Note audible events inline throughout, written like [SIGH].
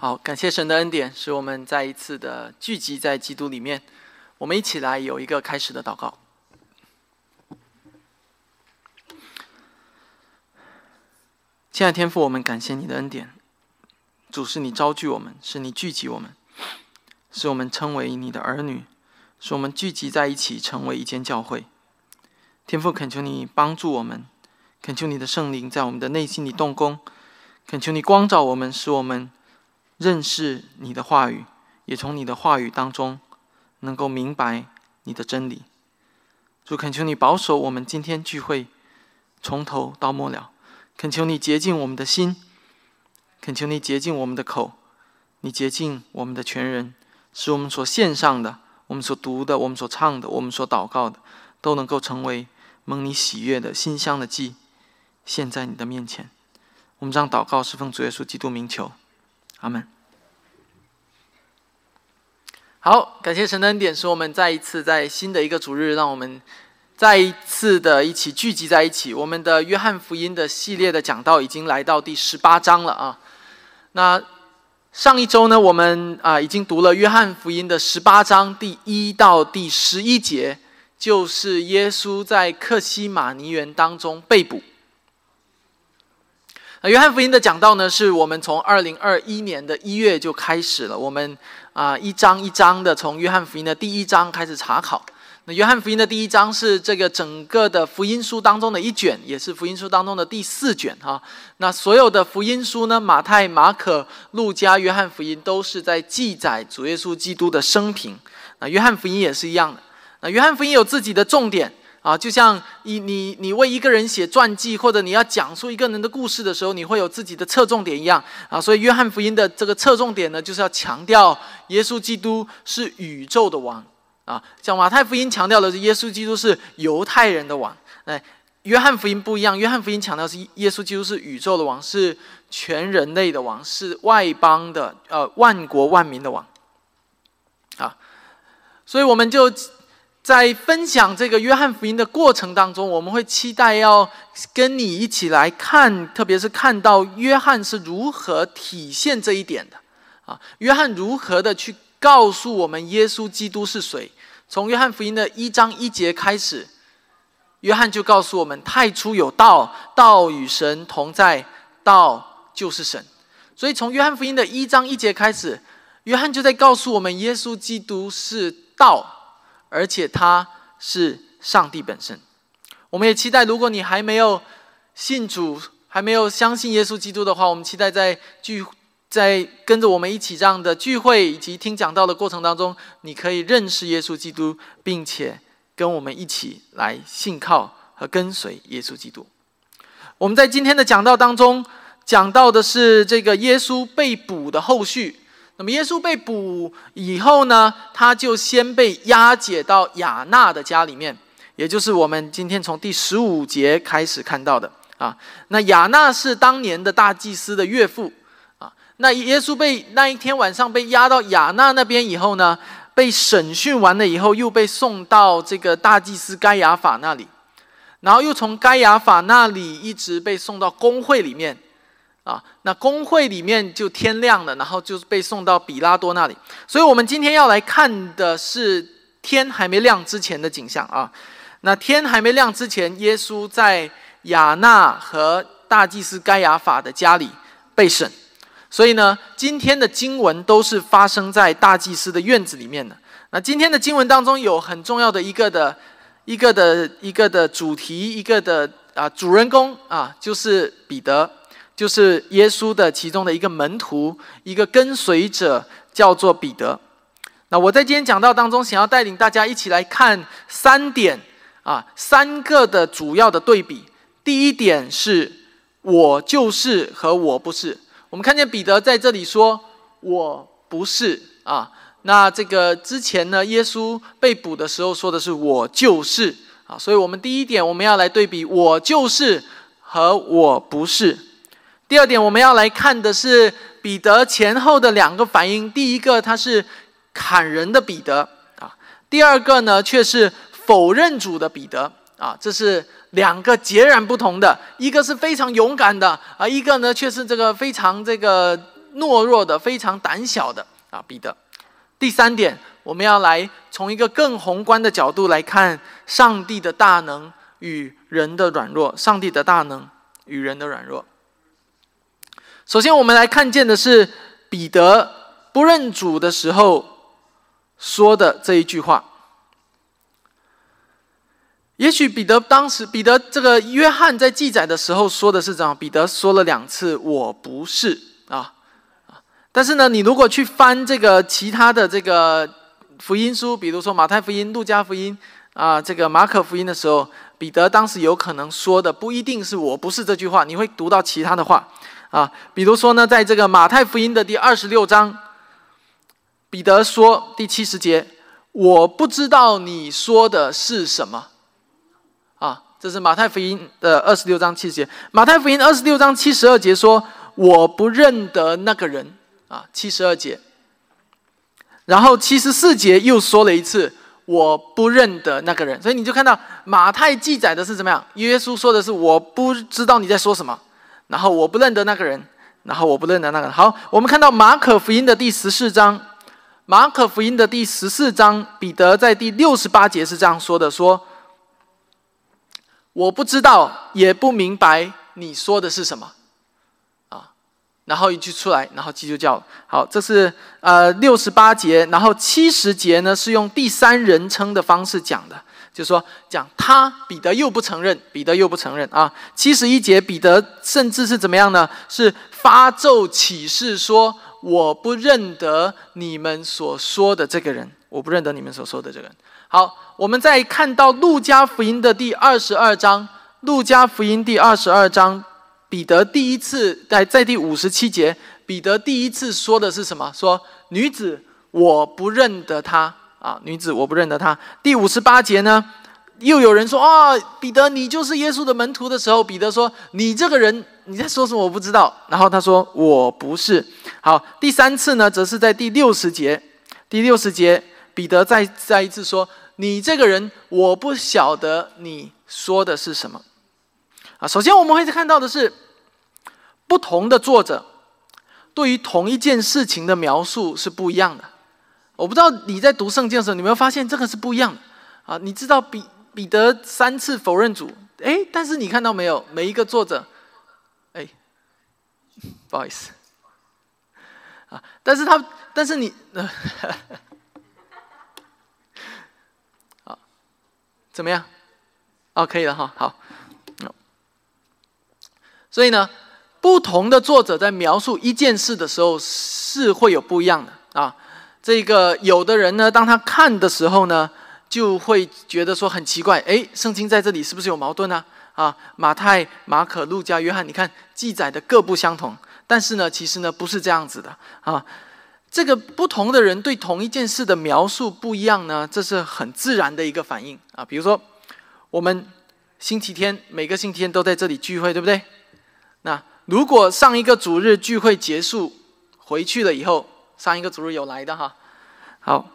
好，感谢神的恩典，使我们再一次的聚集在基督里面。我们一起来有一个开始的祷告。亲爱的天父，我们感谢你的恩典。主是你招聚我们，是你聚集我们，使我们称为你的儿女，使我们聚集在一起成为一间教会。天父，恳求你帮助我们，恳求你的圣灵在我们的内心里动工，恳求你光照我们，使我们。认识你的话语，也从你的话语当中能够明白你的真理。主恳求你保守我们今天聚会从头到末了，恳求你洁净我们的心，恳求你洁净我们的口，你洁净我们的全人，使我们所献上的、我们所读的、我们所唱的、我们所祷告的，都能够成为蒙你喜悦的馨香的祭，献在你的面前。我们将祷告是奉主耶稣基督名求。阿门。好，感谢神的恩典，使我们再一次在新的一个主日，让我们再一次的一起聚集在一起。我们的约翰福音的系列的讲道已经来到第十八章了啊。那上一周呢，我们啊已经读了约翰福音的十八章第一到第十一节，就是耶稣在克西马尼园当中被捕。那约翰福音的讲道呢，是我们从二零二一年的一月就开始了。我们啊一章一章的从约翰福音的第一章开始查考。那约翰福音的第一章是这个整个的福音书当中的一卷，也是福音书当中的第四卷哈。那所有的福音书呢，马太、马可、路加、约翰福音都是在记载主耶稣基督的生平。那约翰福音也是一样的。那约翰福音有自己的重点。啊，就像你你你为一个人写传记，或者你要讲述一个人的故事的时候，你会有自己的侧重点一样啊。所以约翰福音的这个侧重点呢，就是要强调耶稣基督是宇宙的王啊。像马太福音强调的是耶稣基督是犹太人的王，哎，约翰福音不一样，约翰福音强调是耶稣基督是宇宙的王，是全人类的王，是外邦的呃万国万民的王啊。所以我们就。在分享这个约翰福音的过程当中，我们会期待要跟你一起来看，特别是看到约翰是如何体现这一点的啊。约翰如何的去告诉我们耶稣基督是谁？从约翰福音的一章一节开始，约翰就告诉我们：太初有道，道与神同在，道就是神。所以从约翰福音的一章一节开始，约翰就在告诉我们：耶稣基督是道。而且他是上帝本身，我们也期待，如果你还没有信主，还没有相信耶稣基督的话，我们期待在聚，在跟着我们一起这样的聚会以及听讲道的过程当中，你可以认识耶稣基督，并且跟我们一起来信靠和跟随耶稣基督。我们在今天的讲道当中讲到的是这个耶稣被捕的后续。那么耶稣被捕以后呢，他就先被押解到亚纳的家里面，也就是我们今天从第十五节开始看到的啊。那亚纳是当年的大祭司的岳父啊。那耶稣被那一天晚上被押到亚纳那边以后呢，被审讯完了以后，又被送到这个大祭司该亚法那里，然后又从该亚法那里一直被送到公会里面。啊，那工会里面就天亮了，然后就被送到比拉多那里。所以，我们今天要来看的是天还没亮之前的景象啊。那天还没亮之前，耶稣在亚纳和大祭司该亚法的家里被审。所以呢，今天的经文都是发生在大祭司的院子里面的。那今天的经文当中有很重要的一个的、一个的、一个的主题，一个的啊主人公啊，就是彼得。就是耶稣的其中的一个门徒，一个跟随者，叫做彼得。那我在今天讲到当中，想要带领大家一起来看三点啊，三个的主要的对比。第一点是我就是和我不是。我们看见彼得在这里说我不是啊。那这个之前呢，耶稣被捕的时候说的是我就是啊。所以我们第一点我们要来对比我就是和我不是。第二点，我们要来看的是彼得前后的两个反应。第一个，他是砍人的彼得啊；第二个呢，却是否认主的彼得啊。这是两个截然不同的，一个是非常勇敢的啊，一个呢却是这个非常这个懦弱的、非常胆小的啊，彼得。第三点，我们要来从一个更宏观的角度来看上帝的大能与人的软弱。上帝的大能与人的软弱。首先，我们来看见的是彼得不认主的时候说的这一句话。也许彼得当时，彼得这个约翰在记载的时候说的是这样：彼得说了两次“我不是”啊！但是呢，你如果去翻这个其他的这个福音书，比如说马太福音、路加福音啊，这个马可福音的时候，彼得当时有可能说的不一定是“我不是”这句话，你会读到其他的话啊。比如说呢，在这个马太福音的第二十六章，彼得说第七十节：“我不知道你说的是什么。”啊这是马太福音的二十六章七十节。马太福音二十六章七十二节说：“我不认得那个人。”啊，七十二节。然后七十四节又说了一次：“我不认得那个人。”所以你就看到马太记载的是怎么样？耶稣说的是：“我不知道你在说什么。”然后我不认得那个人。然后我不认得那个人。好，我们看到马可福音的第十四章。马可福音的第十四章，彼得在第六十八节是这样说的：“说。”我不知道，也不明白你说的是什么，啊，然后一句出来，然后鸡就叫。好，这是呃六十八节，然后七十节呢是用第三人称的方式讲的，就说讲他彼得又不承认，彼得又不承认啊。七十一节彼得甚至是怎么样呢？是发咒起誓说：“我不认得你们所说的这个人，我不认得你们所说的这个人。”好，我们再看到路加福音的第二十二章。路加福音第二十二章，彼得第一次在在第五十七节，彼得第一次说的是什么？说女子，我不认得他啊，女子，我不认得她。第五十八节呢，又有人说啊，彼得，你就是耶稣的门徒的时候，彼得说，你这个人你在说什么？我不知道。然后他说，我不是。好，第三次呢，则是在第六十节，第六十节，彼得再再一次说。你这个人，我不晓得你说的是什么啊。首先，我们会看到的是，不同的作者对于同一件事情的描述是不一样的。我不知道你在读圣经的时候，你有没有发现这个是不一样的啊？你知道彼彼得三次否认主，哎，但是你看到没有？每一个作者，哎，不好意思啊，但是他，但是你。[LAUGHS] 啊怎么样？哦，可以了哈，好。所以呢，不同的作者在描述一件事的时候是会有不一样的。这个有的人呢，当他看的时候呢，就会觉得说很奇怪，哎，圣经在这里是不是有矛盾呢？啊，马太、马可、路加、约翰，你看记载的各不相同，但是呢，其实呢不是这样子的啊。这个不同的人对同一件事的描述不一样呢，这是很自然的一个反应啊。比如说，我们星期天每个星期天都在这里聚会，对不对？那如果上一个主日聚会结束回去了以后，上一个主日有来的哈，好，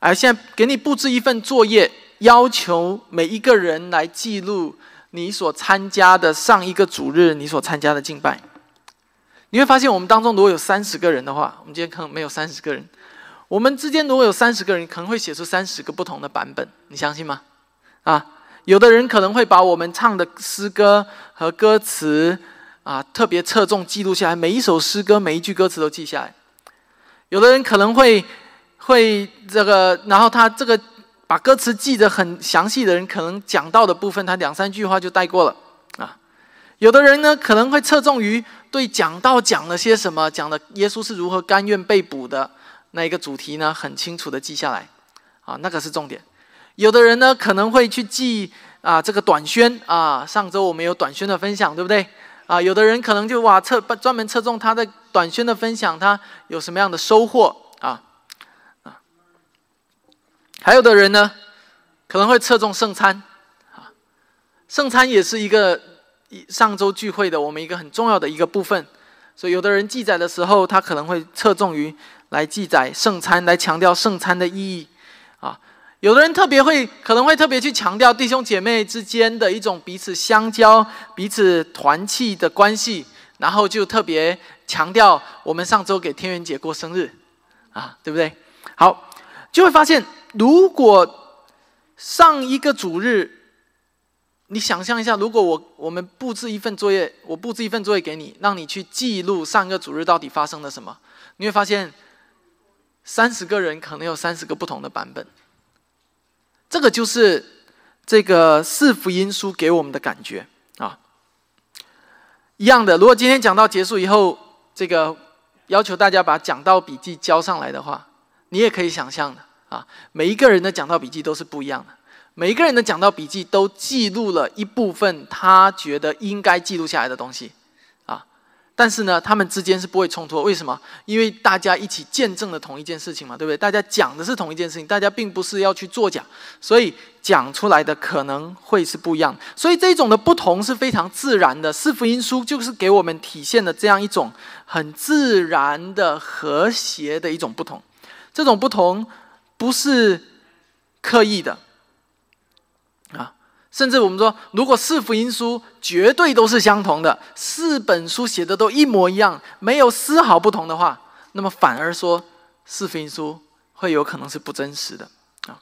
哎，现在给你布置一份作业，要求每一个人来记录你所参加的上一个主日你所参加的敬拜。你会发现，我们当中如果有三十个人的话，我们今天可能没有三十个人。我们之间如果有三十个人，可能会写出三十个不同的版本，你相信吗？啊，有的人可能会把我们唱的诗歌和歌词啊特别侧重记录下来，每一首诗歌每一句歌词都记下来。有的人可能会会这个，然后他这个把歌词记得很详细的人，可能讲到的部分，他两三句话就带过了啊。有的人呢，可能会侧重于。对讲到讲了些什么？讲的耶稣是如何甘愿被捕的那一个主题呢？很清楚的记下来，啊，那个是重点。有的人呢可能会去记啊这个短宣啊，上周我们有短宣的分享，对不对？啊，有的人可能就哇侧专门侧重他的短宣的分享，他有什么样的收获啊？还有的人呢可能会侧重圣餐啊，圣餐也是一个。上周聚会的我们一个很重要的一个部分，所以有的人记载的时候，他可能会侧重于来记载圣餐，来强调圣餐的意义啊。有的人特别会可能会特别去强调弟兄姐妹之间的一种彼此相交、彼此团契的关系，然后就特别强调我们上周给天元姐过生日，啊，对不对？好，就会发现，如果上一个主日，你想象一下，如果我我们布置一份作业，我布置一份作业给你，让你去记录上一个主日到底发生了什么，你会发现，三十个人可能有三十个不同的版本。这个就是这个四福音书给我们的感觉啊，一样的。如果今天讲到结束以后，这个要求大家把讲道笔记交上来的话，你也可以想象的啊，每一个人的讲道笔记都是不一样的，每一个人的讲道笔记都记录了一部分他觉得应该记录下来的东西。啊但是呢，他们之间是不会冲突。为什么？因为大家一起见证了同一件事情嘛，对不对？大家讲的是同一件事情，大家并不是要去作假，所以讲出来的可能会是不一样。所以这种的不同是非常自然的。四福音书就是给我们体现的这样一种很自然的和谐的一种不同。这种不同不是刻意的啊。甚至我们说，如果四福音书绝对都是相同的，四本书写的都一模一样，没有丝毫不同的话，那么反而说四福音书会有可能是不真实的啊。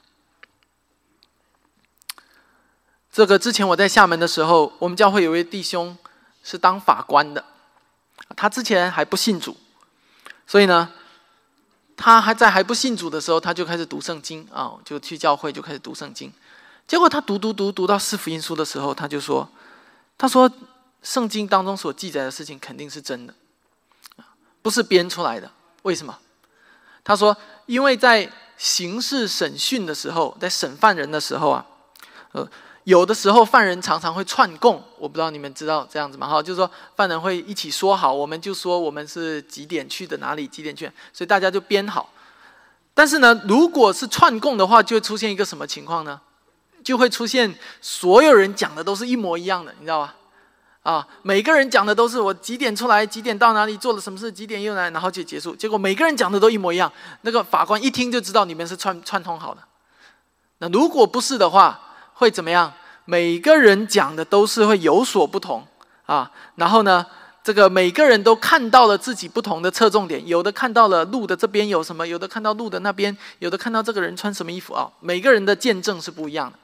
这个之前我在厦门的时候，我们教会有位弟兄是当法官的，他之前还不信主，所以呢，他还在还不信主的时候，他就开始读圣经啊，就去教会就开始读圣经。结果他读读读读到四福音书的时候，他就说：“他说圣经当中所记载的事情肯定是真的，不是编出来的。为什么？他说，因为在刑事审讯的时候，在审犯人的时候啊，呃，有的时候犯人常常会串供。我不知道你们知道这样子吗？哈，就是说犯人会一起说好，我们就说我们是几点去的哪里，几点去，所以大家就编好。但是呢，如果是串供的话，就会出现一个什么情况呢？”就会出现所有人讲的都是一模一样的，你知道吧？啊，每个人讲的都是我几点出来，几点到哪里做了什么事，几点又来，然后就结束。结果每个人讲的都一模一样，那个法官一听就知道你们是串串通好的。那如果不是的话，会怎么样？每个人讲的都是会有所不同啊。然后呢，这个每个人都看到了自己不同的侧重点，有的看到了路的这边有什么，有的看到路的那边，有的看到这个人穿什么衣服啊。每个人的见证是不一样的。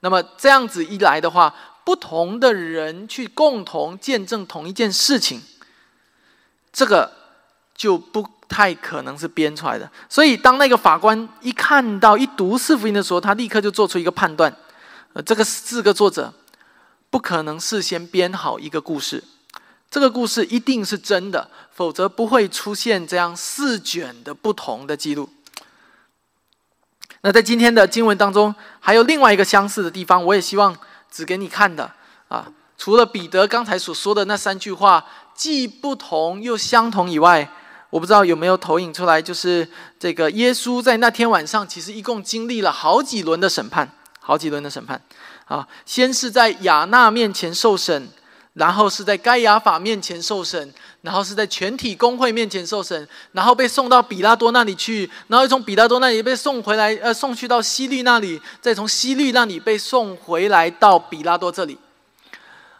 那么这样子一来的话，不同的人去共同见证同一件事情，这个就不太可能是编出来的。所以，当那个法官一看到一读四福音的时候，他立刻就做出一个判断：，呃，这个四个作者不可能事先编好一个故事，这个故事一定是真的，否则不会出现这样四卷的不同的记录。那在今天的经文当中，还有另外一个相似的地方，我也希望指给你看的啊。除了彼得刚才所说的那三句话，既不同又相同以外，我不知道有没有投影出来，就是这个耶稣在那天晚上，其实一共经历了好几轮的审判，好几轮的审判啊。先是在亚纳面前受审。然后是在该亚法面前受审，然后是在全体公会面前受审，然后被送到比拉多那里去，然后又从比拉多那里被送回来，呃，送去到西律那里，再从西律那里被送回来到比拉多这里。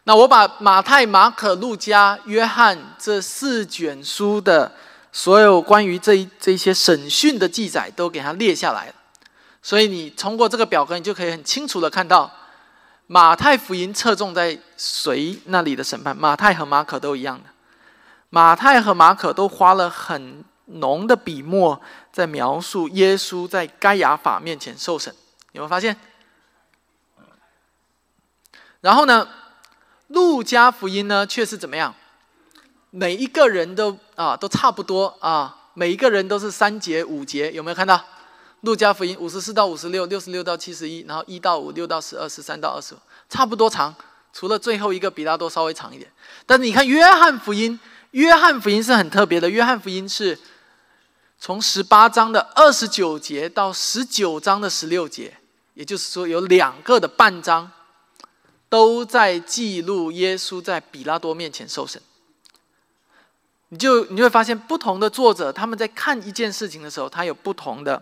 那我把马太、马可、路加、约翰这四卷书的所有关于这这些审讯的记载都给它列下来，所以你通过这个表格，你就可以很清楚的看到。马太福音侧重在谁那里的审判？马太和马可都一样的，马太和马可都花了很浓的笔墨在描述耶稣在该亚法面前受审。有没有发现？然后呢，路加福音呢却是怎么样？每一个人都啊都差不多啊，每一个人都是三节五节，有没有看到？路加福音五十四到五十六，六十六到七十一，然后一到五，六到十二，十三到二十五，差不多长，除了最后一个比拉多稍微长一点。但是你看约翰福音，约翰福音是很特别的。约翰福音是从十八章的二十九节到十九章的十六节，也就是说有两个的半章，都在记录耶稣在比拉多面前受审。你就你就会发现，不同的作者他们在看一件事情的时候，他有不同的。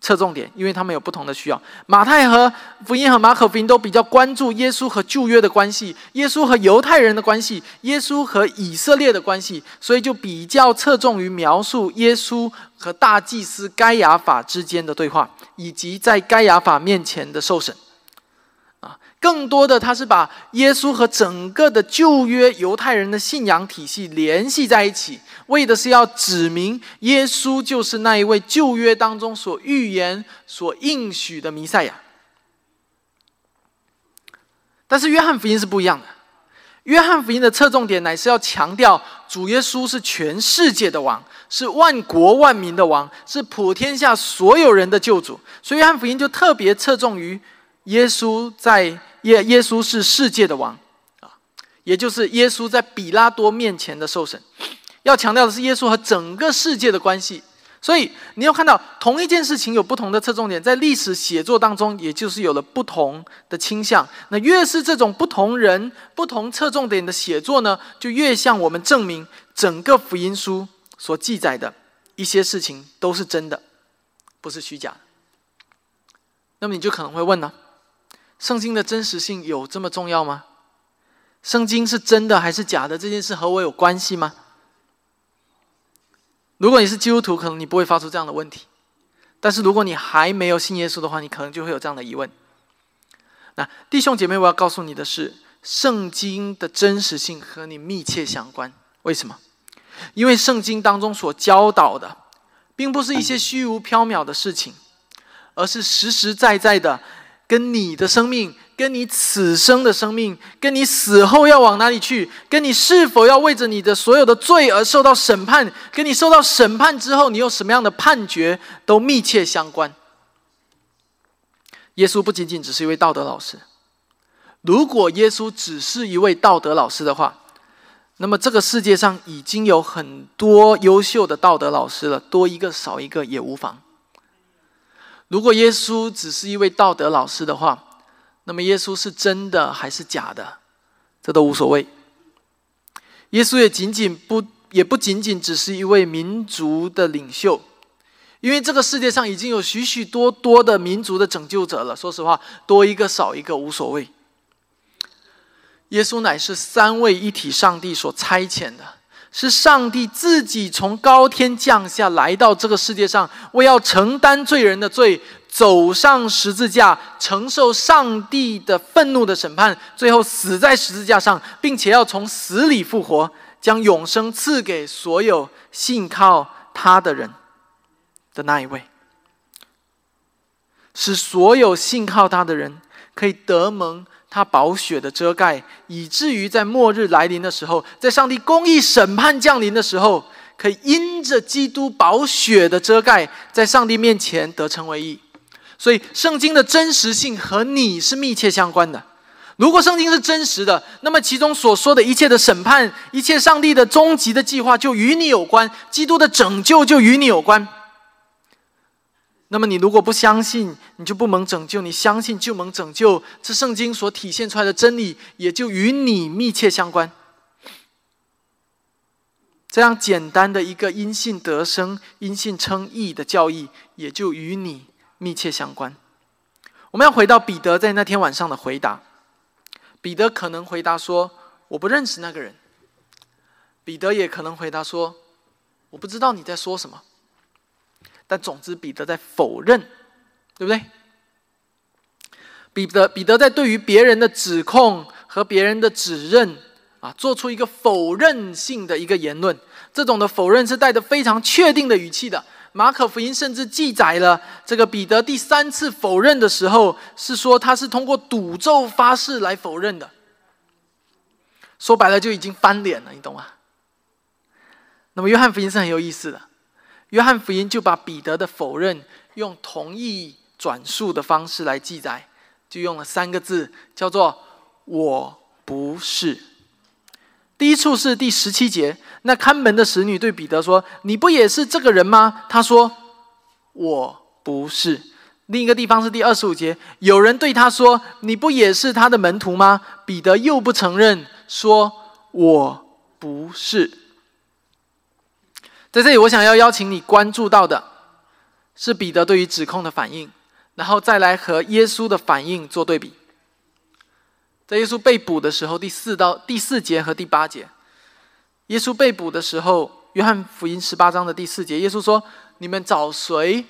侧重点，因为他们有不同的需要。马太和福音和马可福音都比较关注耶稣和旧约的关系，耶稣和犹太人的关系，耶稣和以色列的关系，所以就比较侧重于描述耶稣和大祭司该亚法之间的对话，以及在该亚法面前的受审。更多的他是把耶稣和整个的旧约犹太人的信仰体系联系在一起。为的是要指明耶稣就是那一位旧约当中所预言、所应许的弥赛亚。但是约翰福音是不一样的，约翰福音的侧重点乃是要强调主耶稣是全世界的王，是万国万民的王，是普天下所有人的救主。所以约翰福音就特别侧重于耶稣在耶耶稣是世界的王啊，也就是耶稣在比拉多面前的受审。要强调的是耶稣和整个世界的关系，所以你要看到同一件事情有不同的侧重点，在历史写作当中，也就是有了不同的倾向。那越是这种不同人、不同侧重点的写作呢，就越向我们证明整个福音书所记载的一些事情都是真的，不是虚假。那么你就可能会问呢：圣经的真实性有这么重要吗？圣经是真的还是假的？这件事和我有关系吗？如果你是基督徒，可能你不会发出这样的问题；但是如果你还没有信耶稣的话，你可能就会有这样的疑问。那弟兄姐妹，我要告诉你的是，圣经的真实性和你密切相关。为什么？因为圣经当中所教导的，并不是一些虚无缥缈的事情，而是实实在在的跟你的生命。跟你此生的生命，跟你死后要往哪里去，跟你是否要为着你的所有的罪而受到审判，跟你受到审判之后你有什么样的判决，都密切相关。耶稣不仅仅只是一位道德老师，如果耶稣只是一位道德老师的话，那么这个世界上已经有很多优秀的道德老师了，多一个少一个也无妨。如果耶稣只是一位道德老师的话，那么耶稣是真的还是假的，这都无所谓。耶稣也仅仅不也不仅仅只是一位民族的领袖，因为这个世界上已经有许许多多的民族的拯救者了。说实话，多一个少一个无所谓。耶稣乃是三位一体上帝所差遣的，是上帝自己从高天降下来到这个世界上，为要承担罪人的罪。走上十字架，承受上帝的愤怒的审判，最后死在十字架上，并且要从死里复活，将永生赐给所有信靠他的人的那一位，使所有信靠他的人可以得蒙他宝血的遮盖，以至于在末日来临的时候，在上帝公义审判降临的时候，可以因着基督宝血的遮盖，在上帝面前得成为义。所以，圣经的真实性和你是密切相关的。如果圣经是真实的，那么其中所说的一切的审判、一切上帝的终极的计划就与你有关，基督的拯救就与你有关。那么，你如果不相信，你就不能拯救；你相信就能拯救。这圣经所体现出来的真理，也就与你密切相关。这样简单的一个因信得生、因信称义的教义，也就与你。密切相关。我们要回到彼得在那天晚上的回答。彼得可能回答说：“我不认识那个人。”彼得也可能回答说：“我不知道你在说什么。”但总之，彼得在否认，对不对？彼得彼得在对于别人的指控和别人的指认啊，做出一个否认性的一个言论。这种的否认是带着非常确定的语气的。马可福音甚至记载了这个彼得第三次否认的时候，是说他是通过赌咒发誓来否认的。说白了就已经翻脸了，你懂吗？那么约翰福音是很有意思的，约翰福音就把彼得的否认用同意转述的方式来记载，就用了三个字，叫做“我不是”。第一处是第十七节，那看门的使女对彼得说：“你不也是这个人吗？”他说：“我不是。”另一个地方是第二十五节，有人对他说：“你不也是他的门徒吗？”彼得又不承认，说：“我不是。”在这里，我想要邀请你关注到的，是彼得对于指控的反应，然后再来和耶稣的反应做对比。在耶稣被捕的时候，第四到第四节和第八节，耶稣被捕的时候，约翰福音十八章的第四节，耶稣说：“你们找谁？”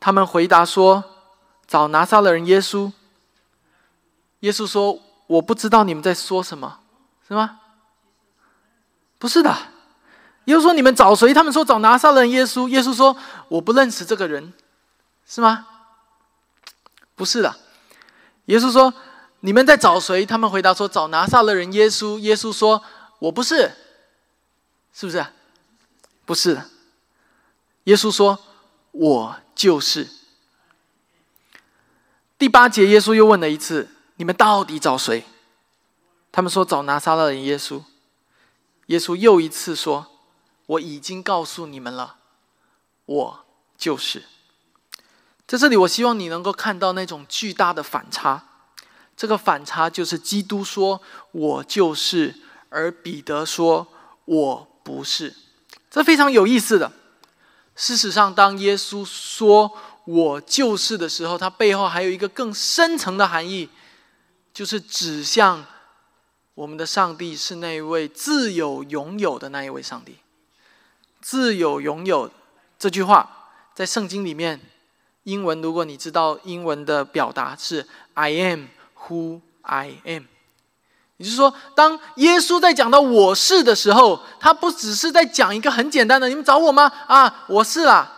他们回答说：“找拿撒勒人耶稣。”耶稣说：“我不知道你们在说什么，是吗？”不是的。耶稣说：“你们找谁？”他们说：“找拿撒勒人耶稣。”耶稣说：“我不认识这个人，是吗？”不是的。耶稣说。你们在找谁？他们回答说：“找拿撒勒人耶稣。”耶稣说：“我不是，是不是？不是。”耶稣说：“我就是。”第八节，耶稣又问了一次：“你们到底找谁？”他们说：“找拿撒勒人耶稣。”耶稣又一次说：“我已经告诉你们了，我就是。”在这里，我希望你能够看到那种巨大的反差。这个反差就是基督说“我就是”，而彼得说“我不是”，这非常有意思的。事实上，当耶稣说“我就是”的时候，他背后还有一个更深层的含义，就是指向我们的上帝是那一位自有拥有的那一位上帝。自有拥有这句话，在圣经里面，英文如果你知道英文的表达是 “I am”。Who I am，也就是说，当耶稣在讲到我是的时候，他不只是在讲一个很简单的“你们找我吗？”啊，我是啦，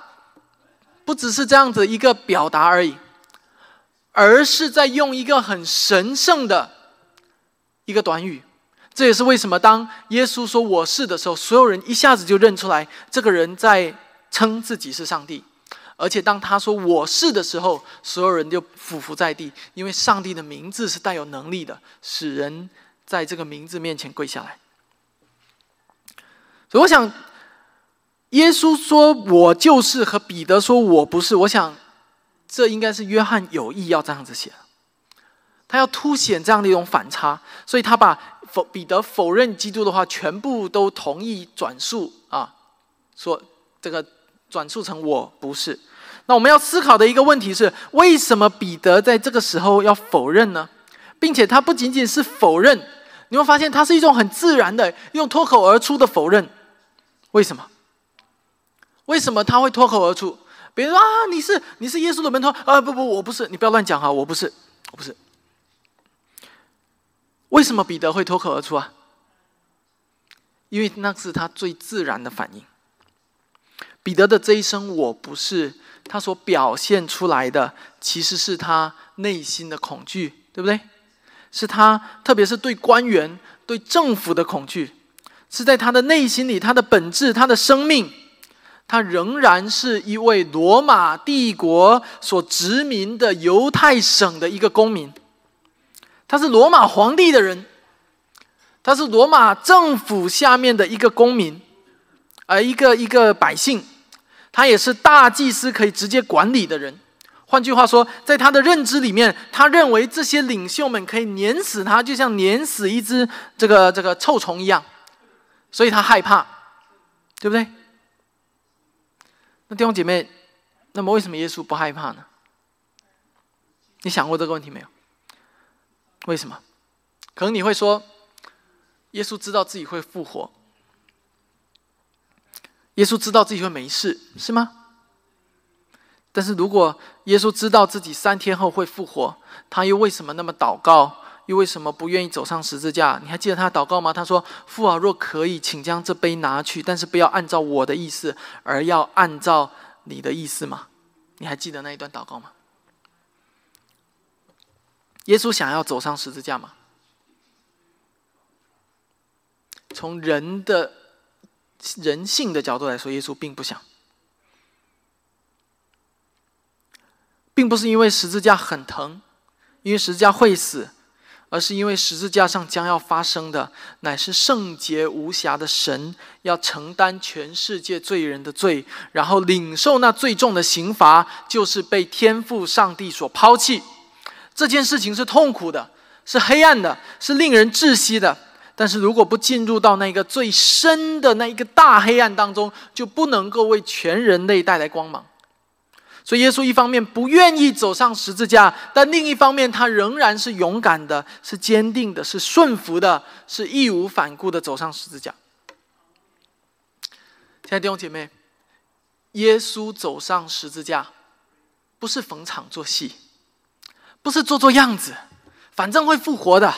不只是这样子一个表达而已，而是在用一个很神圣的一个短语。这也是为什么当耶稣说我是的时候，所有人一下子就认出来，这个人在称自己是上帝。而且当他说“我是”的时候，所有人就俯伏在地，因为上帝的名字是带有能力的，使人在这个名字面前跪下来。所以，我想，耶稣说“我就是”和彼得说“我不是”，我想，这应该是约翰有意要这样子写，他要凸显这样的一种反差，所以他把否彼得否认基督的话全部都同意转述啊，说这个。转述成我不是。那我们要思考的一个问题是：为什么彼得在这个时候要否认呢？并且他不仅仅是否认，你会发现他是一种很自然的用脱口而出的否认。为什么？为什么他会脱口而出？比如说啊，你是你是耶稣的门徒啊？不不，我不是，你不要乱讲哈，我不是，我不是。为什么彼得会脱口而出啊？因为那是他最自然的反应。彼得的这一声“我不是”，他所表现出来的其实是他内心的恐惧，对不对？是他，特别是对官员、对政府的恐惧，是在他的内心里，他的本质，他的生命，他仍然是一位罗马帝国所殖民的犹太省的一个公民，他是罗马皇帝的人，他是罗马政府下面的一个公民，而一个一个百姓。他也是大祭司可以直接管理的人。换句话说，在他的认知里面，他认为这些领袖们可以碾死他，就像碾死一只这个这个臭虫一样，所以他害怕，对不对？那弟兄姐妹，那么为什么耶稣不害怕呢？你想过这个问题没有？为什么？可能你会说，耶稣知道自己会复活。耶稣知道自己会没事，是吗？但是如果耶稣知道自己三天后会复活，他又为什么那么祷告？又为什么不愿意走上十字架？你还记得他祷告吗？他说：“父啊，若可以，请将这杯拿去，但是不要按照我的意思，而要按照你的意思吗？”你还记得那一段祷告吗？耶稣想要走上十字架吗？从人的。人性的角度来说，耶稣并不想，并不是因为十字架很疼，因为十字架会死，而是因为十字架上将要发生的，乃是圣洁无瑕的神要承担全世界罪人的罪，然后领受那最重的刑罚，就是被天父上帝所抛弃。这件事情是痛苦的，是黑暗的，是令人窒息的。但是如果不进入到那个最深的那一个大黑暗当中，就不能够为全人类带来光芒。所以耶稣一方面不愿意走上十字架，但另一方面他仍然是勇敢的，是坚定的，是顺服的，是义无反顾的走上十字架。亲爱的弟兄姐妹，耶稣走上十字架，不是逢场作戏，不是做做样子，反正会复活的，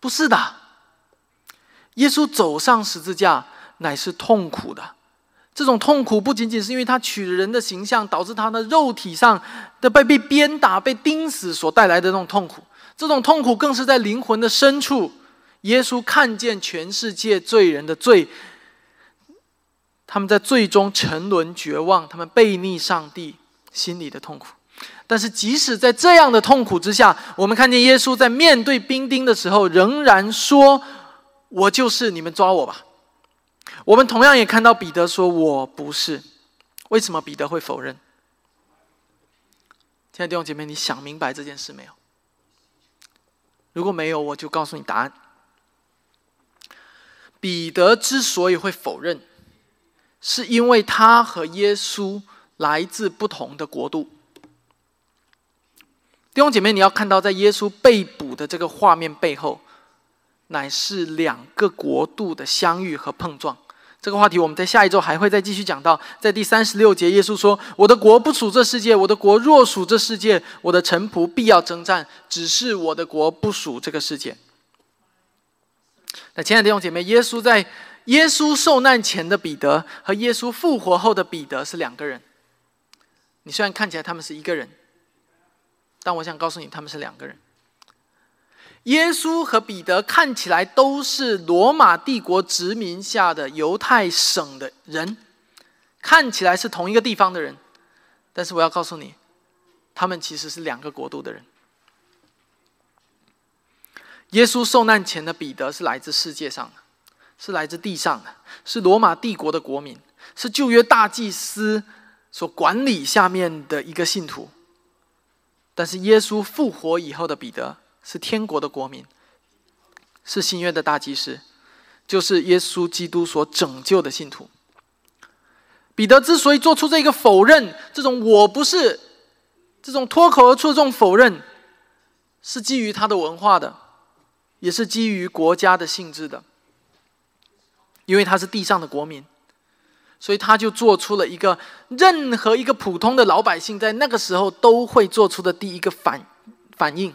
不是的。耶稣走上十字架，乃是痛苦的。这种痛苦不仅仅是因为他取人的形象，导致他的肉体上的被被鞭打、被钉死所带来的那种痛苦。这种痛苦更是在灵魂的深处。耶稣看见全世界罪人的罪，他们在最终沉沦、绝望，他们背逆上帝，心里的痛苦。但是，即使在这样的痛苦之下，我们看见耶稣在面对兵丁的时候，仍然说：“我就是你们抓我吧。”我们同样也看到彼得说：“我不是。”为什么彼得会否认？亲爱的弟兄姐妹，你想明白这件事没有？如果没有，我就告诉你答案。彼得之所以会否认，是因为他和耶稣来自不同的国度。弟兄姐妹，你要看到，在耶稣被捕的这个画面背后，乃是两个国度的相遇和碰撞。这个话题我们在下一周还会再继续讲到。在第三十六节，耶稣说：“我的国不属这世界，我的国若属这世界，我的臣仆必要征战。只是我的国不属这个世界。”那亲爱的弟兄姐妹，耶稣在耶稣受难前的彼得和耶稣复活后的彼得是两个人。你虽然看起来他们是一个人，但我想告诉你，他们是两个人。耶稣和彼得看起来都是罗马帝国殖民下的犹太省的人，看起来是同一个地方的人，但是我要告诉你，他们其实是两个国度的人。耶稣受难前的彼得是来自世界上的，是来自地上的，是罗马帝国的国民，是旧约大祭司所管理下面的一个信徒。但是耶稣复活以后的彼得。是天国的国民，是新约的大祭司，就是耶稣基督所拯救的信徒。彼得之所以做出这个否认，这种我不是，这种脱口而出的这种否认，是基于他的文化的，也是基于国家的性质的。因为他是地上的国民，所以他就做出了一个任何一个普通的老百姓在那个时候都会做出的第一个反反应。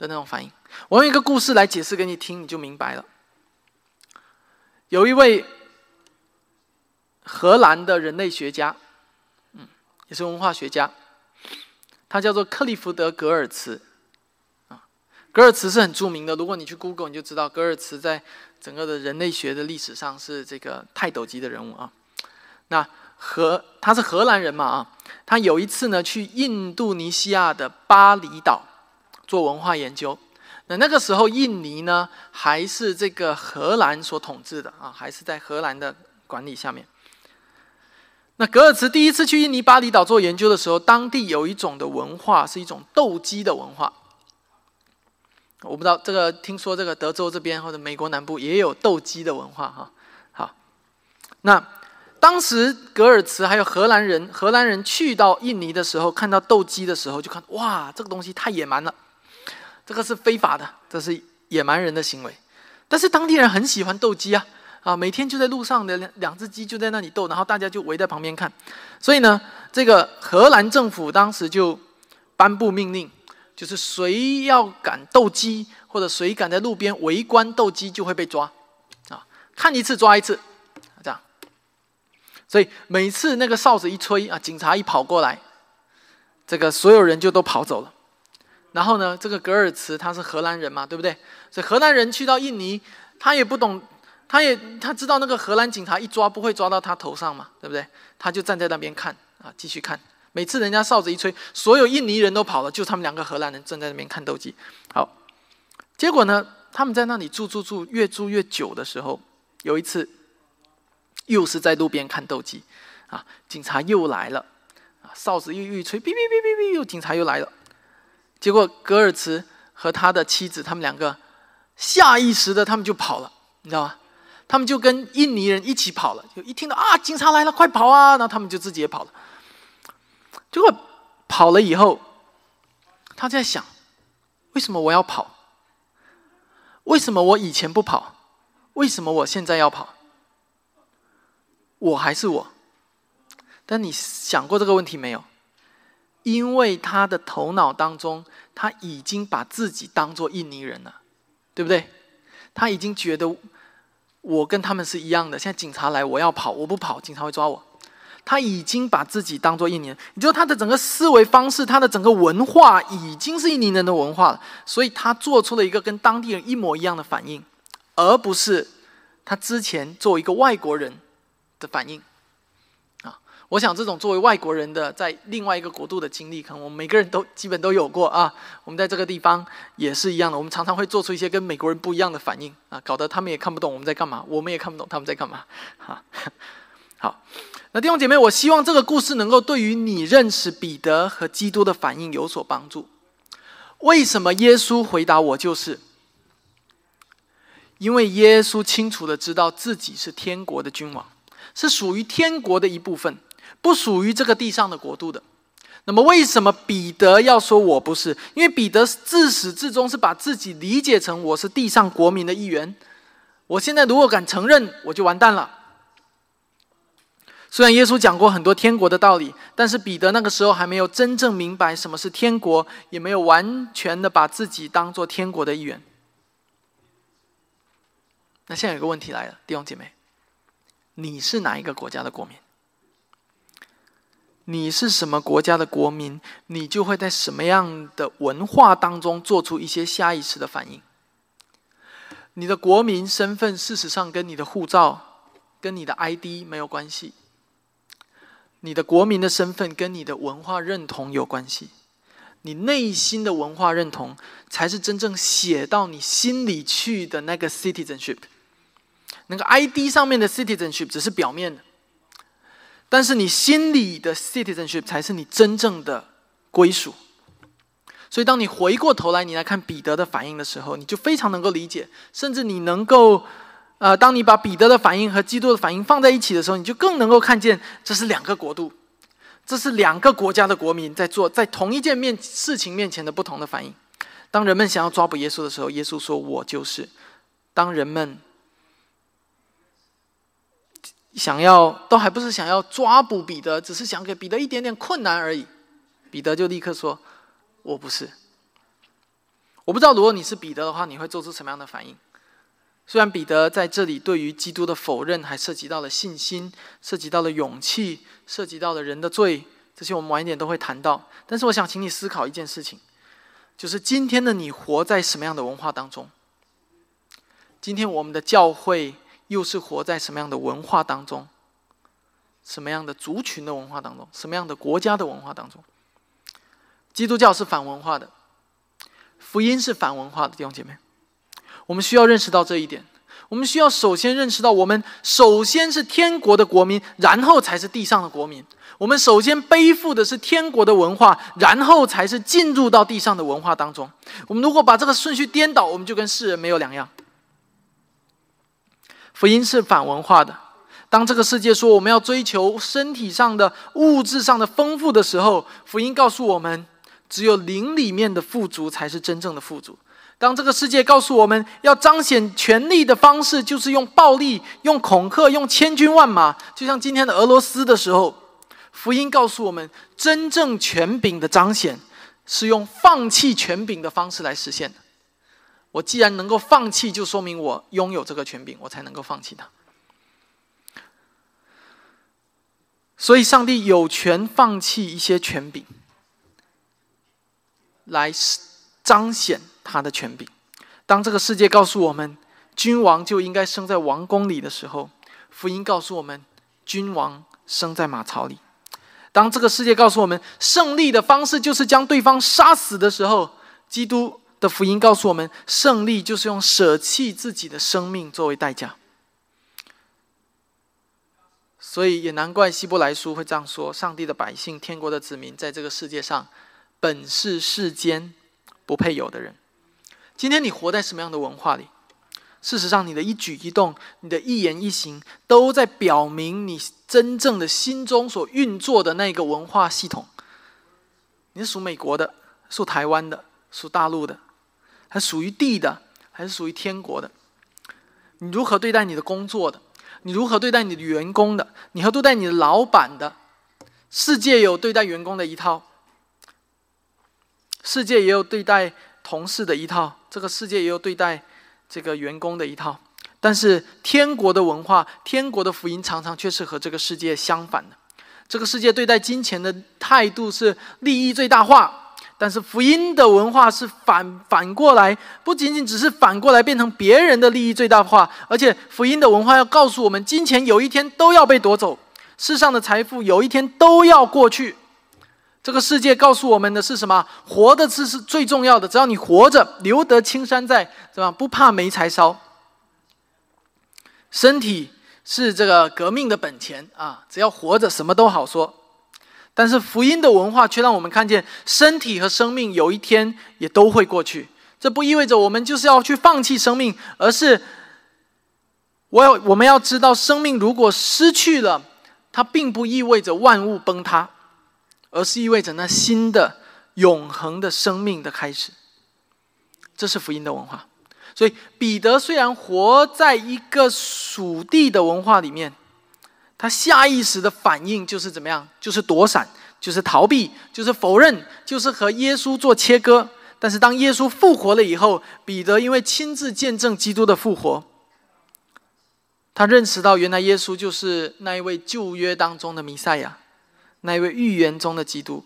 的那种反应，我用一个故事来解释给你听，你就明白了。有一位荷兰的人类学家，嗯，也是文化学家，他叫做克利福德·格尔茨。啊，格尔茨是很著名的，如果你去 Google，你就知道格尔茨在整个的人类学的历史上是这个泰斗级的人物啊。那荷他是荷兰人嘛啊，他有一次呢去印度尼西亚的巴厘岛。做文化研究，那那个时候印尼呢还是这个荷兰所统治的啊，还是在荷兰的管理下面。那格尔茨第一次去印尼巴厘岛做研究的时候，当地有一种的文化是一种斗鸡的文化。我不知道这个，听说这个德州这边或者美国南部也有斗鸡的文化哈。好，那当时格尔茨还有荷兰人，荷兰人去到印尼的时候，看到斗鸡的时候，就看哇，这个东西太野蛮了。这个是非法的，这是野蛮人的行为。但是当地人很喜欢斗鸡啊，啊，每天就在路上的两两只鸡就在那里斗，然后大家就围在旁边看。所以呢，这个荷兰政府当时就颁布命令，就是谁要敢斗鸡，或者谁敢在路边围观斗鸡，就会被抓，啊，看一次抓一次，这样。所以每次那个哨子一吹啊，警察一跑过来，这个所有人就都跑走了。然后呢，这个格尔茨他是荷兰人嘛，对不对？所以荷兰人去到印尼，他也不懂，他也他知道那个荷兰警察一抓不会抓到他头上嘛，对不对？他就站在那边看啊，继续看。每次人家哨子一吹，所有印尼人都跑了，就他们两个荷兰人站在那边看斗鸡。好，结果呢，他们在那里住住住，越住越久的时候，有一次又是在路边看斗鸡，啊，警察又来了，啊，哨子又一吹，哔哔哔哔哔，又警察又来了。结果格尔茨和他的妻子，他们两个下意识的，他们就跑了，你知道吗？他们就跟印尼人一起跑了，就一听到啊，警察来了，快跑啊！然后他们就自己也跑了。结果跑了以后，他在想：为什么我要跑？为什么我以前不跑？为什么我现在要跑？我还是我。但你想过这个问题没有？因为他的头脑当中，他已经把自己当做印尼人了，对不对？他已经觉得我跟他们是一样的。现在警察来，我要跑，我不跑，警察会抓我。他已经把自己当做印尼人，也就是他的整个思维方式，他的整个文化已经是印尼人的文化了，所以他做出了一个跟当地人一模一样的反应，而不是他之前作为一个外国人的反应。啊，我想这种作为外国人的在另外一个国度的经历，可能我们每个人都基本都有过啊。我们在这个地方也是一样的，我们常常会做出一些跟美国人不一样的反应啊，搞得他们也看不懂我们在干嘛，我们也看不懂他们在干嘛。哈，好。那弟兄姐妹，我希望这个故事能够对于你认识彼得和基督的反应有所帮助。为什么耶稣回答我就是？因为耶稣清楚的知道自己是天国的君王，是属于天国的一部分，不属于这个地上的国度的。那么，为什么彼得要说我不是？因为彼得自始至终是把自己理解成我是地上国民的一员。我现在如果敢承认，我就完蛋了。虽然耶稣讲过很多天国的道理，但是彼得那个时候还没有真正明白什么是天国，也没有完全的把自己当做天国的一员。那现在有个问题来了，弟兄姐妹，你是哪一个国家的国民？你是什么国家的国民，你就会在什么样的文化当中做出一些下意识的反应。你的国民身份事实上跟你的护照、跟你的 ID 没有关系。你的国民的身份跟你的文化认同有关系，你内心的文化认同才是真正写到你心里去的那个 citizenship。那个 ID 上面的 citizenship 只是表面的，但是你心里的 citizenship 才是你真正的归属。所以，当你回过头来，你来看彼得的反应的时候，你就非常能够理解，甚至你能够。呃，当你把彼得的反应和基督的反应放在一起的时候，你就更能够看见这是两个国度，这是两个国家的国民在做在同一件面事情面前的不同的反应。当人们想要抓捕耶稣的时候，耶稣说：“我就是。”当人们想要都还不是想要抓捕彼得，只是想给彼得一点点困难而已，彼得就立刻说：“我不是。”我不知道如果你是彼得的话，你会做出什么样的反应？虽然彼得在这里对于基督的否认，还涉及到了信心，涉及到了勇气，涉及到了人的罪，这些我们晚一点都会谈到。但是我想请你思考一件事情，就是今天的你活在什么样的文化当中？今天我们的教会又是活在什么样的文化当中？什么样的族群的文化当中？什么样的国家的文化当中？基督教是反文化的，福音是反文化的弟兄姐妹。我们需要认识到这一点。我们需要首先认识到，我们首先是天国的国民，然后才是地上的国民。我们首先背负的是天国的文化，然后才是进入到地上的文化当中。我们如果把这个顺序颠倒，我们就跟世人没有两样。福音是反文化的。当这个世界说我们要追求身体上的、物质上的丰富的时候，福音告诉我们，只有灵里面的富足才是真正的富足。当这个世界告诉我们要彰显权力的方式，就是用暴力、用恐吓、用千军万马，就像今天的俄罗斯的时候，福音告诉我们，真正权柄的彰显是用放弃权柄的方式来实现的。我既然能够放弃，就说明我拥有这个权柄，我才能够放弃它。所以，上帝有权放弃一些权柄，来彰显。他的权柄。当这个世界告诉我们君王就应该生在王宫里的时候，福音告诉我们君王生在马槽里。当这个世界告诉我们胜利的方式就是将对方杀死的时候，基督的福音告诉我们胜利就是用舍弃自己的生命作为代价。所以也难怪希伯来书会这样说：上帝的百姓、天国的子民，在这个世界上本是世间不配有的人。今天你活在什么样的文化里？事实上，你的一举一动、你的一言一行，都在表明你真正的心中所运作的那个文化系统你是属美国的，属台湾的，属大陆的，还是属于地的，还是属于天国的？你如何对待你的工作的？你如何对待你的员工的？你和对待你的老板的？世界有对待员工的一套，世界也有对待同事的一套，这个世界也有对待这个员工的一套。但是天国的文化，天国的福音常常却是和这个世界相反的。这个世界对待金钱的态度是利益最大化，但是福音的文化是反反过来，不仅仅只是反过来变成别人的利益最大化，而且福音的文化要告诉我们，金钱有一天都要被夺走，世上的财富有一天都要过去。这个世界告诉我们的是什么？活的是是最重要的，只要你活着，留得青山在，是吧？不怕没柴烧。身体是这个革命的本钱啊！只要活着，什么都好说。但是福音的文化却让我们看见，身体和生命有一天也都会过去。这不意味着我们就是要去放弃生命，而是我要我们要知道，生命如果失去了，它并不意味着万物崩塌，而是意味着那新的永恒的生命的开始。这是福音的文化。所以，彼得虽然活在一个属地的文化里面，他下意识的反应就是怎么样？就是躲闪，就是逃避，就是否认，就是和耶稣做切割。但是，当耶稣复活了以后，彼得因为亲自见证基督的复活，他认识到原来耶稣就是那一位旧约当中的弥赛亚，那一位预言中的基督，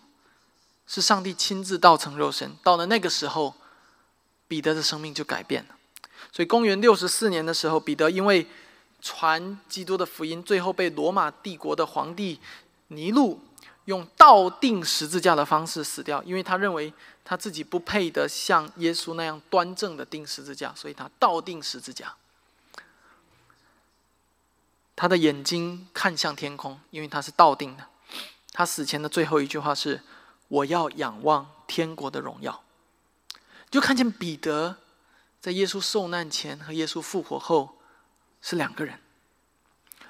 是上帝亲自道成肉身。到了那个时候，彼得的生命就改变了。所以，公元六十四年的时候，彼得因为传基督的福音，最后被罗马帝国的皇帝尼禄用倒钉十字架的方式死掉。因为他认为他自己不配得像耶稣那样端正的钉十字架，所以他倒钉十字架。他的眼睛看向天空，因为他是倒钉的。他死前的最后一句话是：“我要仰望天国的荣耀。”就看见彼得。在耶稣受难前和耶稣复活后，是两个人。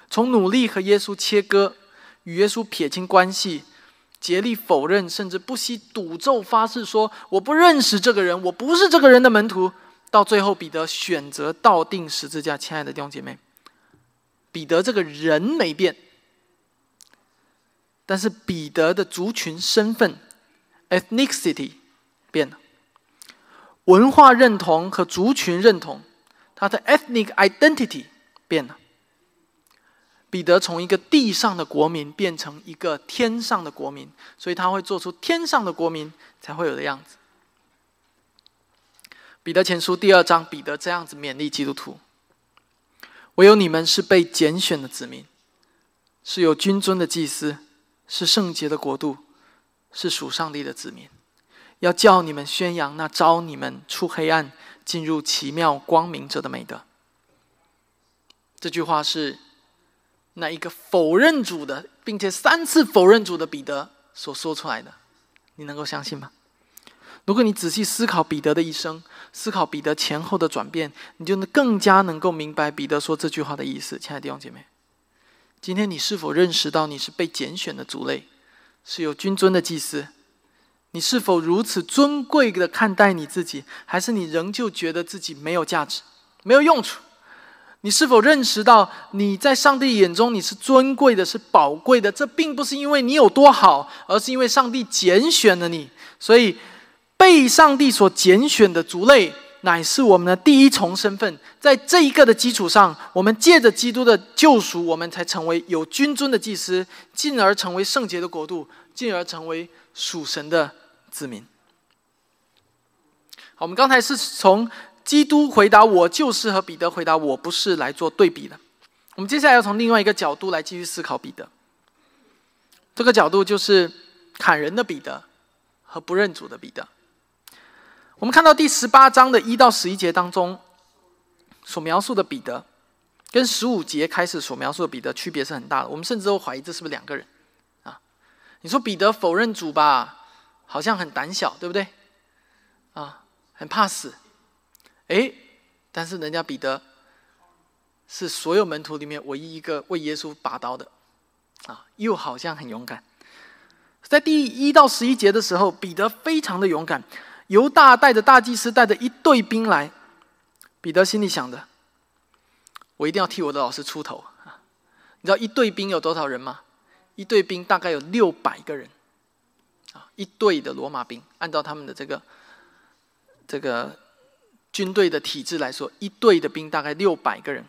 从努力和耶稣切割，与耶稣撇清关系，竭力否认，甚至不惜赌咒发誓说：“我不认识这个人，我不是这个人的门徒。”到最后，彼得选择倒定十字架。亲爱的弟兄姐妹，彼得这个人没变，但是彼得的族群身份 （ethnicity） 变了。文化认同和族群认同，他的 ethnic identity 变了。彼得从一个地上的国民变成一个天上的国民，所以他会做出天上的国民才会有的样子。彼得前书第二章，彼得这样子勉励基督徒：唯有你们是被拣选的子民，是有君尊的祭司，是圣洁的国度，是属上帝的子民。要叫你们宣扬那招你们出黑暗进入奇妙光明者的美德。这句话是那一个否认主的，并且三次否认主的彼得所说出来的。你能够相信吗？如果你仔细思考彼得的一生，思考彼得前后的转变，你就能更加能够明白彼得说这句话的意思。亲爱的弟兄姐妹，今天你是否认识到你是被拣选的族类，是有君尊的祭司？你是否如此尊贵的看待你自己，还是你仍旧觉得自己没有价值、没有用处？你是否认识到你在上帝眼中你是尊贵的、是宝贵的？这并不是因为你有多好，而是因为上帝拣选了你。所以，被上帝所拣选的族类，乃是我们的第一重身份。在这一个的基础上，我们借着基督的救赎，我们才成为有君尊的祭司，进而成为圣洁的国度，进而成为属神的。子民。好，我们刚才是从基督回答“我就是”和彼得回答“我不是”来做对比的。我们接下来要从另外一个角度来继续思考彼得。这个角度就是砍人的彼得和不认主的彼得。我们看到第十八章的一到十一节当中所描述的彼得，跟十五节开始所描述的彼得区别是很大的。我们甚至都怀疑这是不是两个人啊？你说彼得否认主吧？好像很胆小，对不对？啊，很怕死。哎，但是人家彼得是所有门徒里面唯一一个为耶稣拔刀的，啊，又好像很勇敢。在第一到十一节的时候，彼得非常的勇敢。犹大带着大祭司带着一队兵来，彼得心里想着：我一定要替我的老师出头啊！你知道一队兵有多少人吗？一队兵大概有六百个人啊！一队的罗马兵，按照他们的这个这个军队的体制来说，一队的兵大概六百个人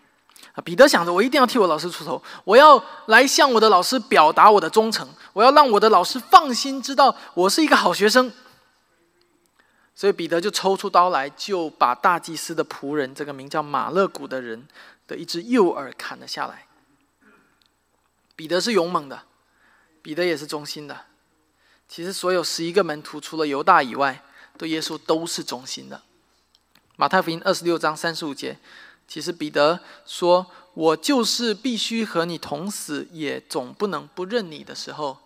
啊！彼得想着：我一定要替我老师出头，我要来向我的老师表达我的忠诚，我要让我的老师放心，知道我是一个好学生。所以彼得就抽出刀来，就把大祭司的仆人这个名叫马勒古的人的一只右耳砍了下来。彼得是勇猛的，彼得也是忠心的。其实所有十一个门徒，除了犹大以外，对耶稣都是忠心的。马太福音二十六章三十五节，其实彼得说：“我就是必须和你同死，也总不能不认你的时候。”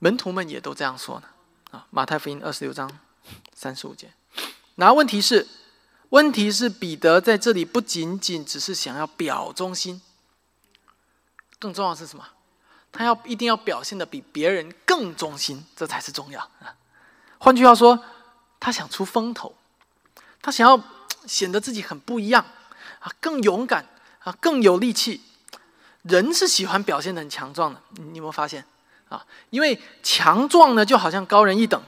门徒们也都这样说呢。啊，马太福音二十六章三十五节。然后问题是，问题是彼得在这里不仅仅只是想要表忠心，更重要是什么？他要一定要表现的比别人更忠心，这才是重要啊。换句话说，他想出风头，他想要显得自己很不一样啊，更勇敢啊，更有力气。人是喜欢表现的很强壮的，你有没有发现？啊，因为强壮呢，就好像高人一等，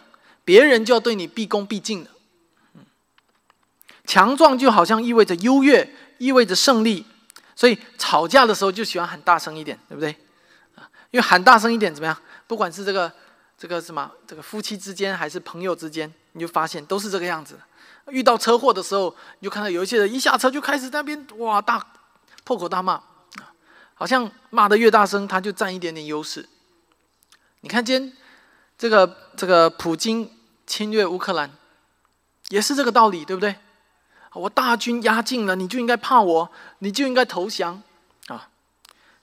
别人就要对你毕恭毕敬的。强壮就好像意味着优越，意味着胜利，所以吵架的时候就喜欢喊大声一点，对不对？啊，因为喊大声一点怎么样？不管是这个这个什么，这个夫妻之间还是朋友之间，你就发现都是这个样子。遇到车祸的时候，你就看到有一些人一下车就开始那边哇大破口大骂，好像骂的越大声，他就占一点点优势。你看，今天这个这个普京侵略乌克兰，也是这个道理，对不对？我大军压境了，你就应该怕我，你就应该投降啊！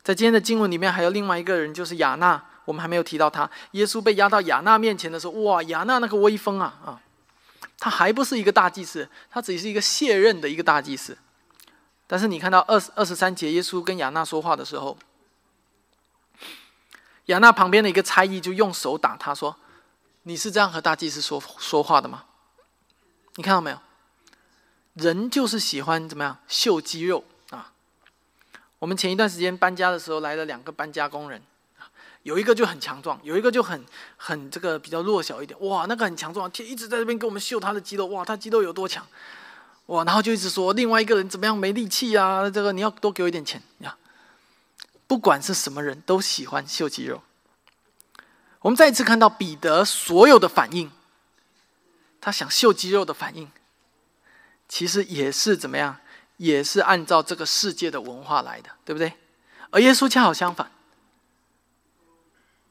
在今天的经文里面，还有另外一个人，就是亚纳，我们还没有提到他。耶稣被押到亚纳面前的时候，哇，亚纳那个威风啊啊！他还不是一个大祭司，他只是一个卸任的一个大祭司。但是你看到二十二十三节，耶稣跟亚纳说话的时候。亚娜旁边的一个差役就用手打他，说：“你是这样和大祭司说说话的吗？”你看到没有？人就是喜欢怎么样秀肌肉啊！我们前一段时间搬家的时候来了两个搬家工人，有一个就很强壮，有一个就很很这个比较弱小一点。哇，那个很强壮，天一直在这边给我们秀他的肌肉。哇，他肌肉有多强？哇，然后就一直说另外一个人怎么样没力气啊？这个你要多给我一点钱，你看。不管是什么人都喜欢秀肌肉。我们再一次看到彼得所有的反应，他想秀肌肉的反应，其实也是怎么样？也是按照这个世界的文化来的，对不对？而耶稣恰好相反，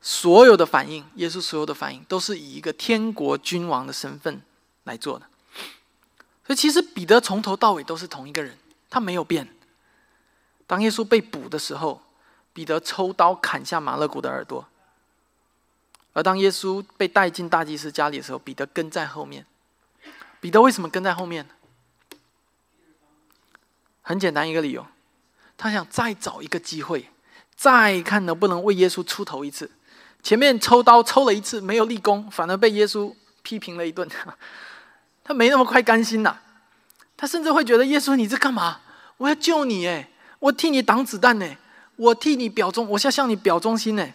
所有的反应，耶稣所有的反应都是以一个天国君王的身份来做的。所以，其实彼得从头到尾都是同一个人，他没有变。当耶稣被捕的时候。彼得抽刀砍下马勒古的耳朵，而当耶稣被带进大祭司家里的时候，彼得跟在后面。彼得为什么跟在后面？很简单一个理由，他想再找一个机会，再看能不能为耶稣出头一次。前面抽刀抽了一次没有立功，反而被耶稣批评了一顿，[LAUGHS] 他没那么快甘心呐。他甚至会觉得耶稣你在干嘛？我要救你哎，我替你挡子弹呢。我替你表忠，我要向你表忠心呢，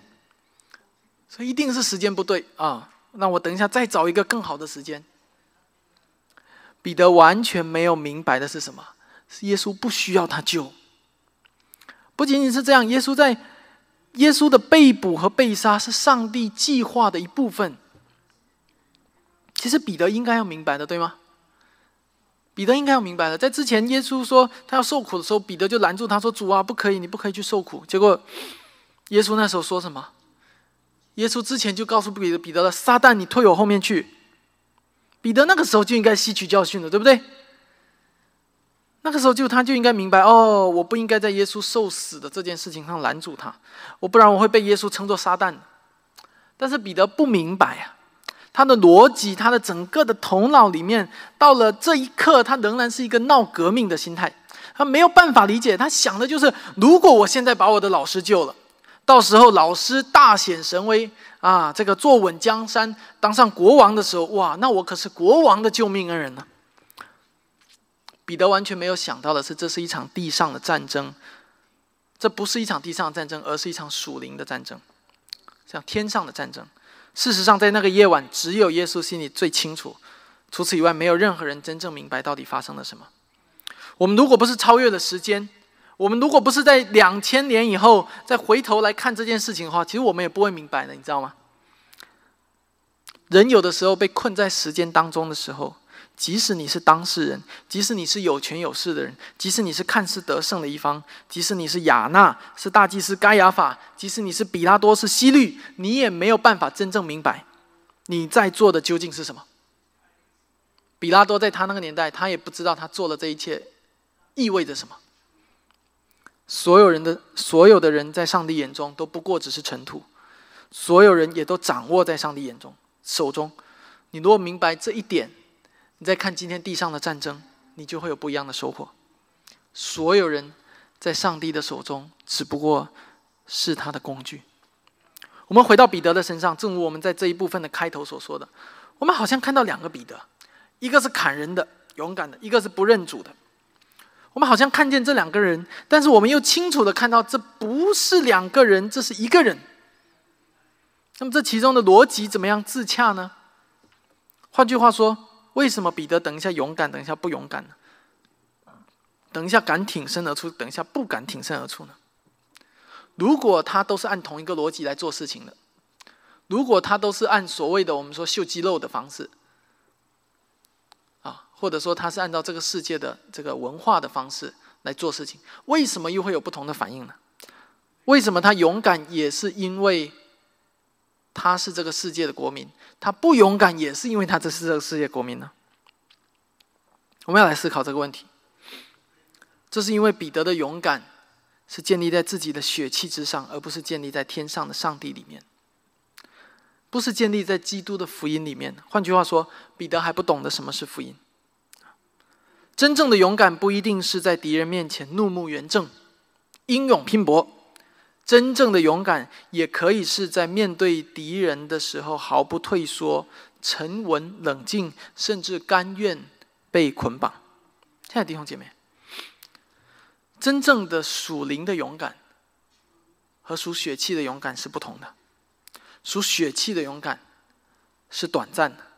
所以一定是时间不对啊！那我等一下再找一个更好的时间。彼得完全没有明白的是什么？是耶稣不需要他救。不仅仅是这样，耶稣在耶稣的被捕和被杀是上帝计划的一部分。其实彼得应该要明白的，对吗？彼得应该要明白了，在之前耶稣说他要受苦的时候，彼得就拦住他说：“主啊，不可以，你不可以去受苦。”结果耶稣那时候说什么？耶稣之前就告诉彼得：“彼得了，撒旦，你退我后面去。”彼得那个时候就应该吸取教训了，对不对？那个时候就他就应该明白哦，我不应该在耶稣受死的这件事情上拦住他，我不然我会被耶稣称作撒旦。但是彼得不明白啊。他的逻辑，他的整个的头脑里面，到了这一刻，他仍然是一个闹革命的心态。他没有办法理解，他想的就是：如果我现在把我的老师救了，到时候老师大显神威啊，这个坐稳江山，当上国王的时候，哇，那我可是国王的救命恩人呢。彼得完全没有想到的是，这是一场地上的战争，这不是一场地上的战争，而是一场属灵的战争，像天上的战争。事实上，在那个夜晚，只有耶稣心里最清楚，除此以外，没有任何人真正明白到底发生了什么。我们如果不是超越了时间，我们如果不是在两千年以后再回头来看这件事情的话，其实我们也不会明白的，你知道吗？人有的时候被困在时间当中的时候，即使你是当事人，即使你是有权有势的人，即使你是看似得胜的一方，即使你是亚纳，是大祭司该亚法，即使你是比拉多，是希律，你也没有办法真正明白你在做的究竟是什么。比拉多在他那个年代，他也不知道他做了这一切意味着什么。所有人的所有的人在上帝眼中都不过只是尘土，所有人也都掌握在上帝眼中手中。你如果明白这一点，你再看今天地上的战争，你就会有不一样的收获。所有人在上帝的手中只不过是他的工具。我们回到彼得的身上，正如我们在这一部分的开头所说的，我们好像看到两个彼得，一个是砍人的勇敢的，一个是不认主的。我们好像看见这两个人，但是我们又清楚的看到，这不是两个人，这是一个人。那么这其中的逻辑怎么样自洽呢？换句话说，为什么彼得等一下勇敢，等一下不勇敢呢？等一下敢挺身而出，等一下不敢挺身而出呢？如果他都是按同一个逻辑来做事情的，如果他都是按所谓的我们说秀肌肉的方式啊。或者说他是按照这个世界的这个文化的方式来做事情，为什么又会有不同的反应呢？为什么他勇敢也是因为他是这个世界的国民，他不勇敢也是因为他这是这个世界国民呢？我们要来思考这个问题。这是因为彼得的勇敢是建立在自己的血气之上，而不是建立在天上的上帝里面，不是建立在基督的福音里面。换句话说，彼得还不懂得什么是福音。真正的勇敢不一定是在敌人面前怒目圆睁、英勇拼搏，真正的勇敢也可以是在面对敌人的时候毫不退缩、沉稳冷静，甚至甘愿被捆绑。亲爱的弟兄姐妹，真正的属灵的勇敢和属血气的勇敢是不同的。属血气的勇敢是短暂的。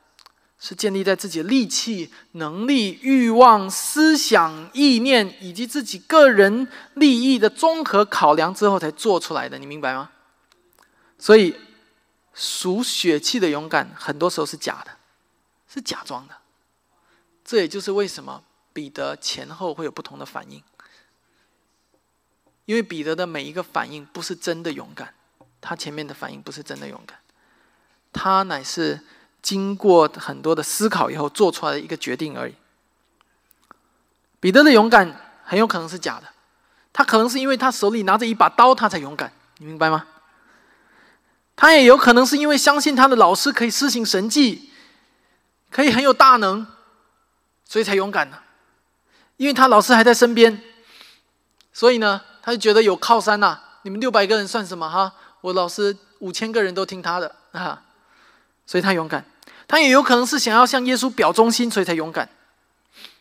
是建立在自己的力气、能力、欲望、思想、意念以及自己个人利益的综合考量之后才做出来的，你明白吗？所以属血气的勇敢，很多时候是假的，是假装的。这也就是为什么彼得前后会有不同的反应，因为彼得的每一个反应不是真的勇敢，他前面的反应不是真的勇敢，他乃是。经过很多的思考以后做出来的一个决定而已。彼得的勇敢很有可能是假的，他可能是因为他手里拿着一把刀，他才勇敢，你明白吗？他也有可能是因为相信他的老师可以施行神迹，可以很有大能，所以才勇敢的。因为他老师还在身边，所以呢，他就觉得有靠山呐。你们六百个人算什么哈？我老师五千个人都听他的啊，所以他勇敢。他也有可能是想要向耶稣表忠心，所以才勇敢。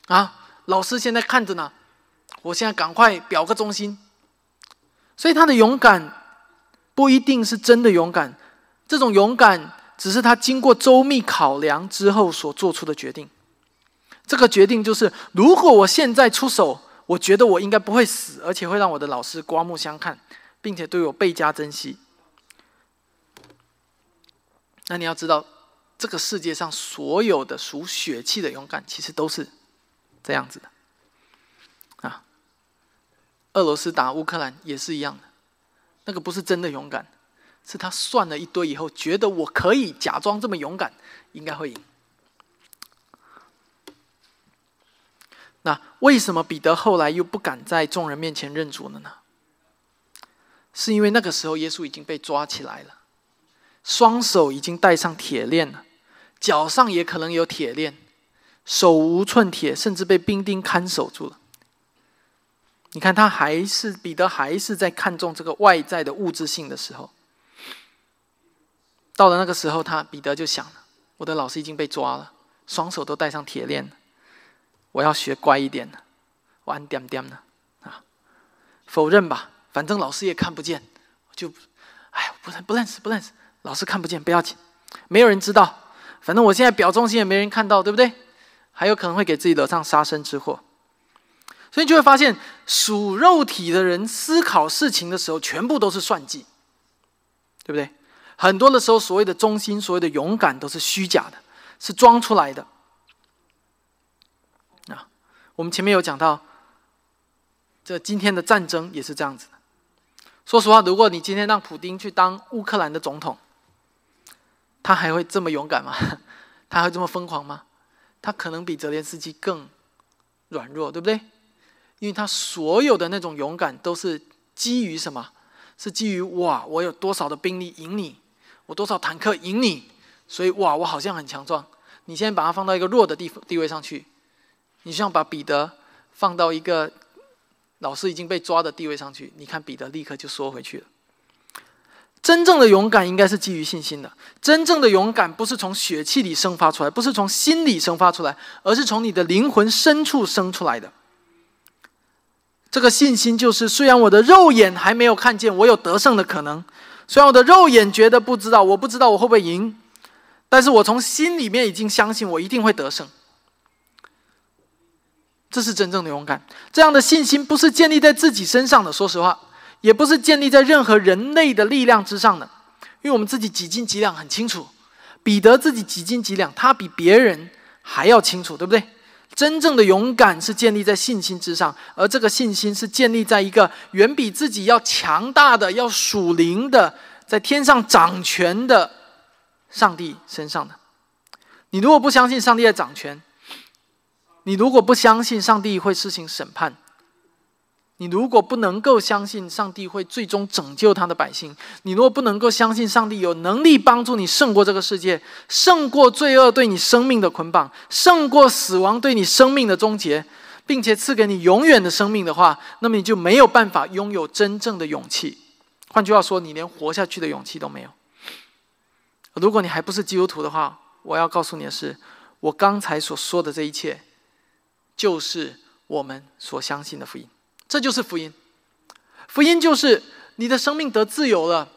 啊，老师现在看着呢，我现在赶快表个忠心。所以他的勇敢不一定是真的勇敢，这种勇敢只是他经过周密考量之后所做出的决定。这个决定就是：如果我现在出手，我觉得我应该不会死，而且会让我的老师刮目相看，并且对我倍加珍惜。那你要知道。这个世界上所有的属血气的勇敢，其实都是这样子的啊。俄罗斯打乌克兰也是一样的，那个不是真的勇敢，是他算了一堆以后，觉得我可以假装这么勇敢，应该会赢。那为什么彼得后来又不敢在众人面前认主了呢？是因为那个时候耶稣已经被抓起来了。双手已经戴上铁链了，脚上也可能有铁链，手无寸铁，甚至被兵丁看守住了。你看他还是彼得还是在看重这个外在的物质性的时候，到了那个时候，他彼得就想了：我的老师已经被抓了，双手都戴上铁链了，我要学乖一点了，我安点点了啊！否认吧，反正老师也看不见，就哎，不认不认识不认识，老师看不见不要紧，没有人知道，反正我现在表忠心也没人看到，对不对？还有可能会给自己惹上杀身之祸。所以就会发现，属肉体的人思考事情的时候，全部都是算计，对不对？很多的时候，所谓的忠心、所谓的勇敢，都是虚假的，是装出来的。啊，我们前面有讲到，这今天的战争也是这样子的。说实话，如果你今天让普京去当乌克兰的总统，他还会这么勇敢吗？[LAUGHS] 他还会这么疯狂吗？他可能比泽连斯基更软弱，对不对？因为他所有的那种勇敢都是基于什么？是基于哇，我有多少的兵力赢你，我多少坦克赢你，所以哇，我好像很强壮。你现在把它放到一个弱的地地位上去，你像把彼得放到一个老师已经被抓的地位上去，你看彼得立刻就缩回去了。真正的勇敢应该是基于信心的，真正的勇敢不是从血气里生发出来，不是从心里生发出来，而是从你的灵魂深处生出来的。这个信心就是，虽然我的肉眼还没有看见我有得胜的可能，虽然我的肉眼觉得不知道，我不知道我会不会赢，但是我从心里面已经相信我一定会得胜。这是真正的勇敢。这样的信心不是建立在自己身上的，说实话，也不是建立在任何人类的力量之上的，因为我们自己几斤几两很清楚。彼得自己几斤几两，他比别人还要清楚，对不对？真正的勇敢是建立在信心之上，而这个信心是建立在一个远比自己要强大的、要属灵的、在天上掌权的上帝身上的。你如果不相信上帝在掌权，你如果不相信上帝会施行审判。你如果不能够相信上帝会最终拯救他的百姓，你如果不能够相信上帝有能力帮助你胜过这个世界，胜过罪恶对你生命的捆绑，胜过死亡对你生命的终结，并且赐给你永远的生命的话，那么你就没有办法拥有真正的勇气。换句话说，你连活下去的勇气都没有。如果你还不是基督徒的话，我要告诉你的是，我刚才所说的这一切，就是我们所相信的福音。这就是福音，福音就是你的生命得自由了，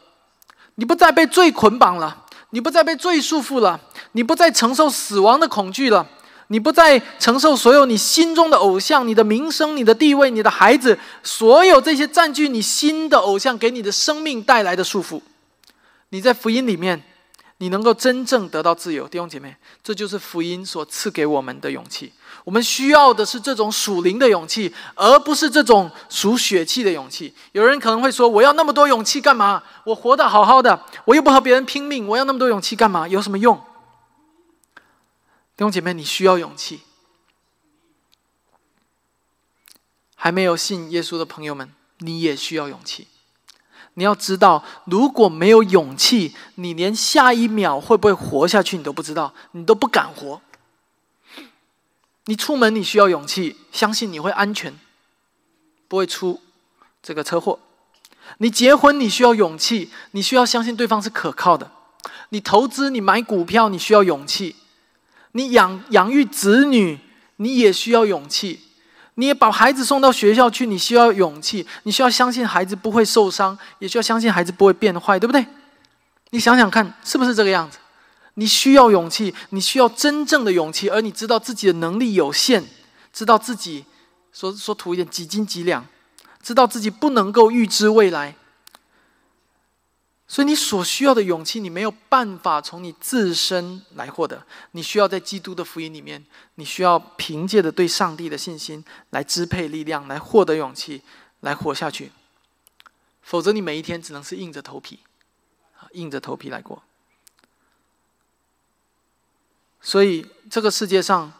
你不再被罪捆绑了，你不再被罪束缚了，你不再承受死亡的恐惧了，你不再承受所有你心中的偶像、你的名声、你的地位、你的孩子，所有这些占据你心的偶像给你的生命带来的束缚。你在福音里面，你能够真正得到自由，弟兄姐妹，这就是福音所赐给我们的勇气。我们需要的是这种属灵的勇气，而不是这种属血气的勇气。有人可能会说：“我要那么多勇气干嘛？我活得好好的，我又不和别人拼命，我要那么多勇气干嘛？有什么用？”弟兄姐妹，你需要勇气。还没有信耶稣的朋友们，你也需要勇气。你要知道，如果没有勇气，你连下一秒会不会活下去，你都不知道，你都不敢活。你出门你需要勇气，相信你会安全，不会出这个车祸。你结婚你需要勇气，你需要相信对方是可靠的。你投资你买股票你需要勇气，你养养育子女你也需要勇气，你也把孩子送到学校去你需要勇气，你需要相信孩子不会受伤，也需要相信孩子不会变坏，对不对？你想想看，是不是这个样子？你需要勇气，你需要真正的勇气，而你知道自己的能力有限，知道自己说说图一点几斤几两，知道自己不能够预知未来，所以你所需要的勇气，你没有办法从你自身来获得，你需要在基督的福音里面，你需要凭借着对上帝的信心来支配力量，来获得勇气，来活下去，否则你每一天只能是硬着头皮，硬着头皮来过。所以，这个世界上，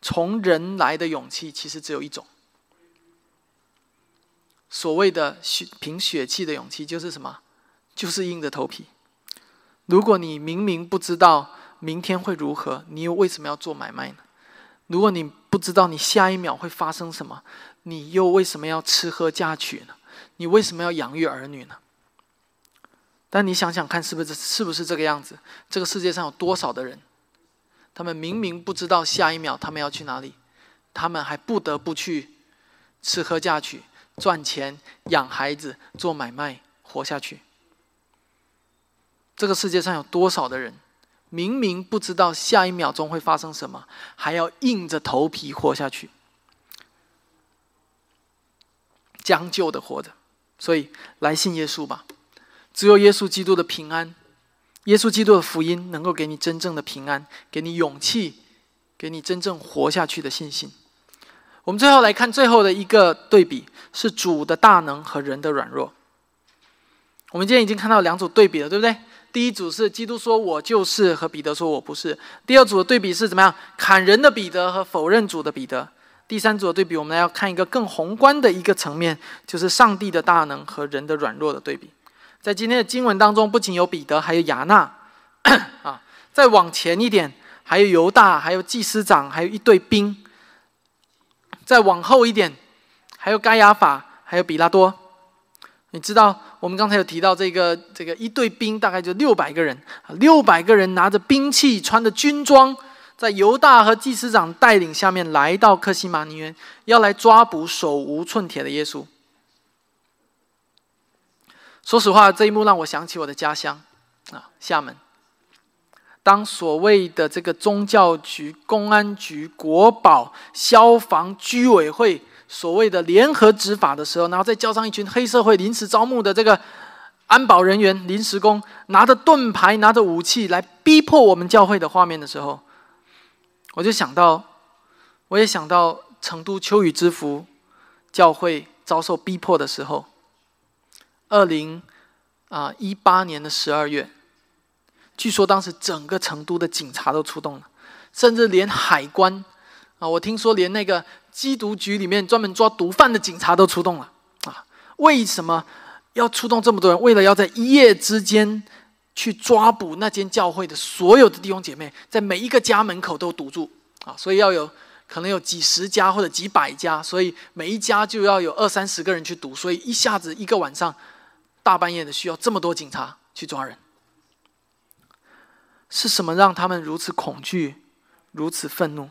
从人来的勇气其实只有一种。所谓的血凭血气的勇气，就是什么？就是硬着头皮。如果你明明不知道明天会如何，你又为什么要做买卖呢？如果你不知道你下一秒会发生什么，你又为什么要吃喝嫁娶呢？你为什么要养育儿女呢？但你想想看，是不是是不是这个样子？这个世界上有多少的人，他们明明不知道下一秒他们要去哪里，他们还不得不去吃喝嫁娶、赚钱、养孩子、做买卖、活下去？这个世界上有多少的人，明明不知道下一秒钟会发生什么，还要硬着头皮活下去？将就的活着，所以来信耶稣吧。只有耶稣基督的平安，耶稣基督的福音能够给你真正的平安，给你勇气，给你真正活下去的信心。我们最后来看最后的一个对比，是主的大能和人的软弱。我们今天已经看到两组对比了，对不对？第一组是基督说“我就是”和彼得说“我不是”。第二组的对比是怎么样？砍人的彼得和否认主的彼得。第三组的对比，我们要看一个更宏观的一个层面，就是上帝的大能和人的软弱的对比。在今天的经文当中，不仅有彼得，还有亚纳，[COUGHS] 啊，再往前一点，还有犹大，还有祭司长，还有一队兵。再往后一点，还有该亚法，还有比拉多。你知道，我们刚才有提到这个这个一队兵，大概就六百个人，六百个人拿着兵器，穿着军装。在犹大和祭司长带领下面，来到克西马尼园，要来抓捕手无寸铁的耶稣。说实话，这一幕让我想起我的家乡啊，厦门。当所谓的这个宗教局、公安局、国保、消防、居委会所谓的联合执法的时候，然后再叫上一群黑社会临时招募的这个安保人员、临时工，拿着盾牌、拿着武器来逼迫我们教会的画面的时候。我就想到，我也想到成都秋雨之福教会遭受逼迫的时候，二零啊一八年的十二月，据说当时整个成都的警察都出动了，甚至连海关啊，我听说连那个缉毒局里面专门抓毒贩的警察都出动了啊！为什么要出动这么多人？为了要在一夜之间。去抓捕那间教会的所有的弟兄姐妹，在每一个家门口都堵住啊！所以要有可能有几十家或者几百家，所以每一家就要有二三十个人去堵，所以一下子一个晚上，大半夜的需要这么多警察去抓人。是什么让他们如此恐惧、如此愤怒？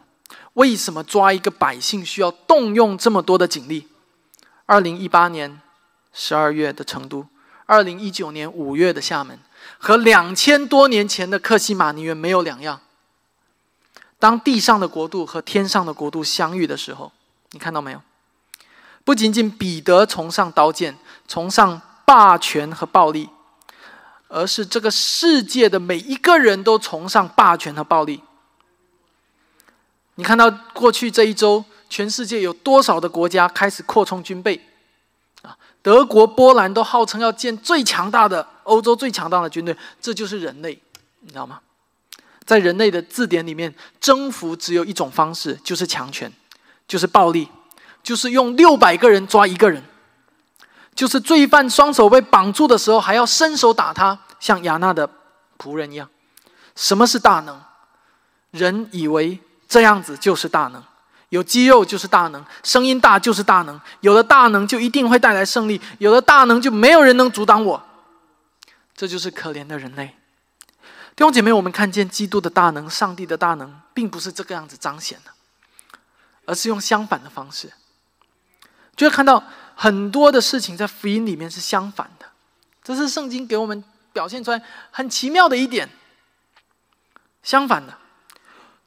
为什么抓一个百姓需要动用这么多的警力？二零一八年十二月的成都，二零一九年五月的厦门。和两千多年前的克西马尼园没有两样。当地上的国度和天上的国度相遇的时候，你看到没有？不仅仅彼得崇尚刀剑，崇尚霸权和暴力，而是这个世界的每一个人都崇尚霸权和暴力。你看到过去这一周，全世界有多少的国家开始扩充军备？啊，德国、波兰都号称要建最强大的。欧洲最强大的军队，这就是人类，你知道吗？在人类的字典里面，征服只有一种方式，就是强权，就是暴力，就是用六百个人抓一个人，就是罪犯双手被绑住的时候，还要伸手打他，像亚娜的仆人一样。什么是大能？人以为这样子就是大能，有肌肉就是大能，声音大就是大能，有了大能就一定会带来胜利，有了大能就没有人能阻挡我。这就是可怜的人类，弟兄姐妹，我们看见基督的大能，上帝的大能，并不是这个样子彰显的，而是用相反的方式，就会看到很多的事情在福音里面是相反的。这是圣经给我们表现出来很奇妙的一点。相反的，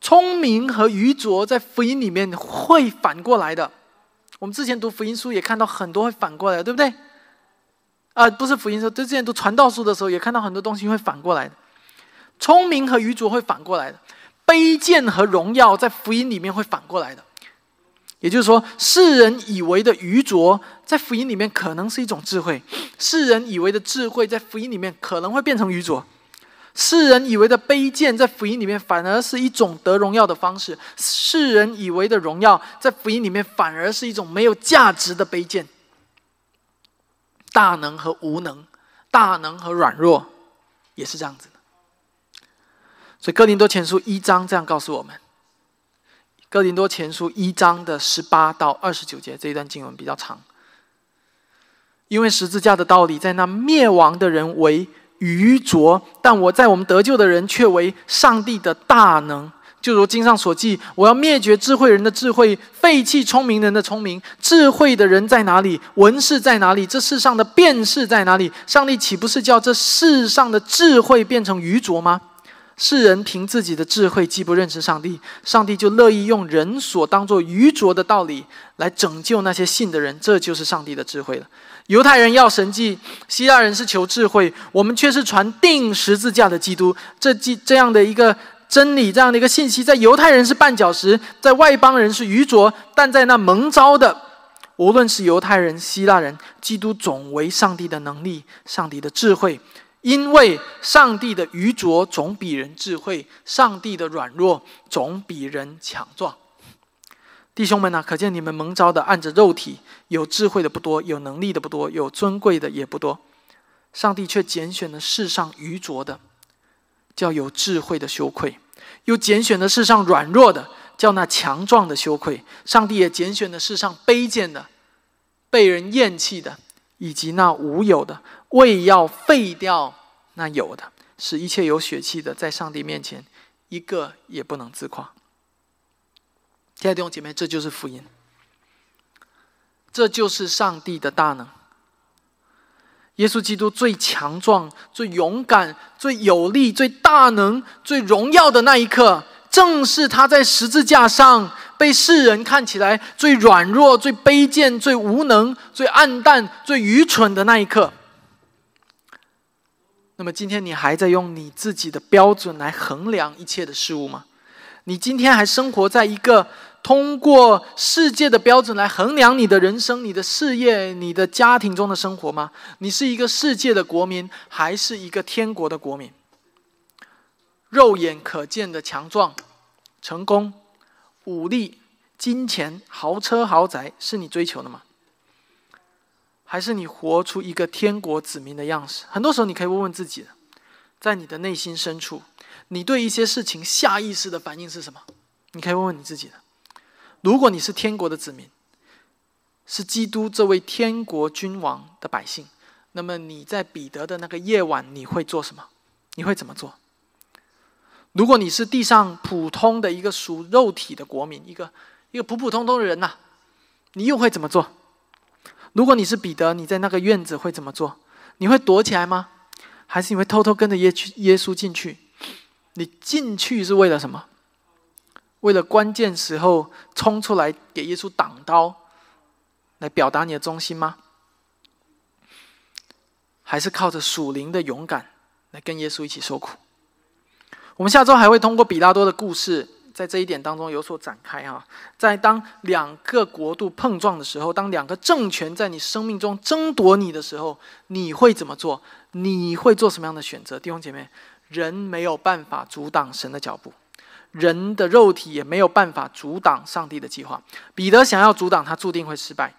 聪明和愚拙在福音里面会反过来的。我们之前读福音书也看到很多会反过来，对不对？啊，不是福音书，就之前读传道书的时候，也看到很多东西会反过来的。聪明和愚拙会反过来的，卑贱和荣耀在福音里面会反过来的。也就是说，世人以为的愚拙，在福音里面可能是一种智慧；世人以为的智慧，在福音里面可能会变成愚拙；世人以为的卑贱，在福音里面反而是一种得荣耀的方式；世人以为的荣耀，在福音里面反而是一种没有价值的卑贱。大能和无能，大能和软弱，也是这样子的。所以哥林多前书一章这样告诉我们：哥林多前书一章的十八到二十九节这一段经文比较长。因为十字架的道理，在那灭亡的人为愚拙，但我在我们得救的人却为上帝的大能。就如经上所记：“我要灭绝智慧人的智慧，废弃聪明人的聪明。智慧的人在哪里？文士在哪里？这世上的辨识在哪里？上帝岂不是叫这世上的智慧变成愚拙吗？世人凭自己的智慧既不认识上帝，上帝就乐意用人所当作愚拙的道理来拯救那些信的人。这就是上帝的智慧了。”犹太人要神迹，希腊人是求智慧，我们却是传定十字架的基督。这这这样的一个真理，这样的一个信息，在犹太人是绊脚石，在外邦人是愚拙，但在那蒙召的，无论是犹太人、希腊人，基督总为上帝的能力、上帝的智慧。因为上帝的愚拙总比人智慧，上帝的软弱总比人强壮。弟兄们呐，可见你们蒙召的按着肉体有智慧的不多，有能力的不多，有尊贵的也不多。上帝却拣选了世上愚拙的，叫有智慧的羞愧；又拣选了世上软弱的，叫那强壮的羞愧。上帝也拣选了世上卑贱的、被人厌弃的，以及那无有的，为要废掉那有的，使一切有血气的，在上帝面前一个也不能自夸。亲爱的弟兄姐妹，这就是福音，这就是上帝的大能。耶稣基督最强壮、最勇敢、最有力、最大能、最荣耀的那一刻，正是他在十字架上被世人看起来最软弱、最卑贱、最无能、最暗淡、最愚蠢的那一刻。那么，今天你还在用你自己的标准来衡量一切的事物吗？你今天还生活在一个通过世界的标准来衡量你的人生、你的事业、你的家庭中的生活吗？你是一个世界的国民，还是一个天国的国民？肉眼可见的强壮、成功、武力、金钱、豪车豪宅，是你追求的吗？还是你活出一个天国子民的样式？很多时候，你可以问问自己，在你的内心深处。你对一些事情下意识的反应是什么？你可以问问你自己的。如果你是天国的子民，是基督这位天国君王的百姓，那么你在彼得的那个夜晚，你会做什么？你会怎么做？如果你是地上普通的一个属肉体的国民，一个一个普普通通的人呐，你又会怎么做？如果你是彼得，你在那个院子会怎么做？你会躲起来吗？还是你会偷偷跟着耶去耶稣进去？你进去是为了什么？为了关键时候冲出来给耶稣挡刀，来表达你的忠心吗？还是靠着属灵的勇敢来跟耶稣一起受苦？我们下周还会通过比拉多的故事，在这一点当中有所展开啊。在当两个国度碰撞的时候，当两个政权在你生命中争夺你的时候，你会怎么做？你会做什么样的选择，弟兄姐妹？人没有办法阻挡神的脚步，人的肉体也没有办法阻挡上帝的计划。彼得想要阻挡他，注定会失败。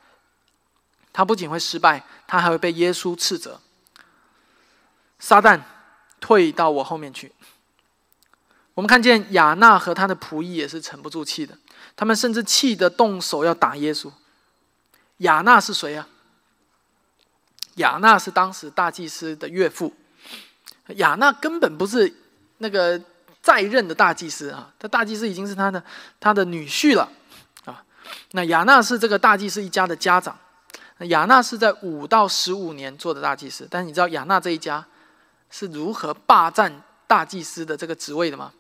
他不仅会失败，他还会被耶稣斥责。撒旦，退到我后面去。我们看见亚纳和他的仆役也是沉不住气的，他们甚至气得动手要打耶稣。亚纳是谁啊？亚纳是当时大祭司的岳父。亚纳根本不是那个在任的大祭司啊，他大祭司已经是他的他的女婿了啊。那亚纳是这个大祭司一家的家长，亚纳是在五到十五年做的大祭司。但是你知道亚纳这一家是如何霸占大祭司的这个职位的吗？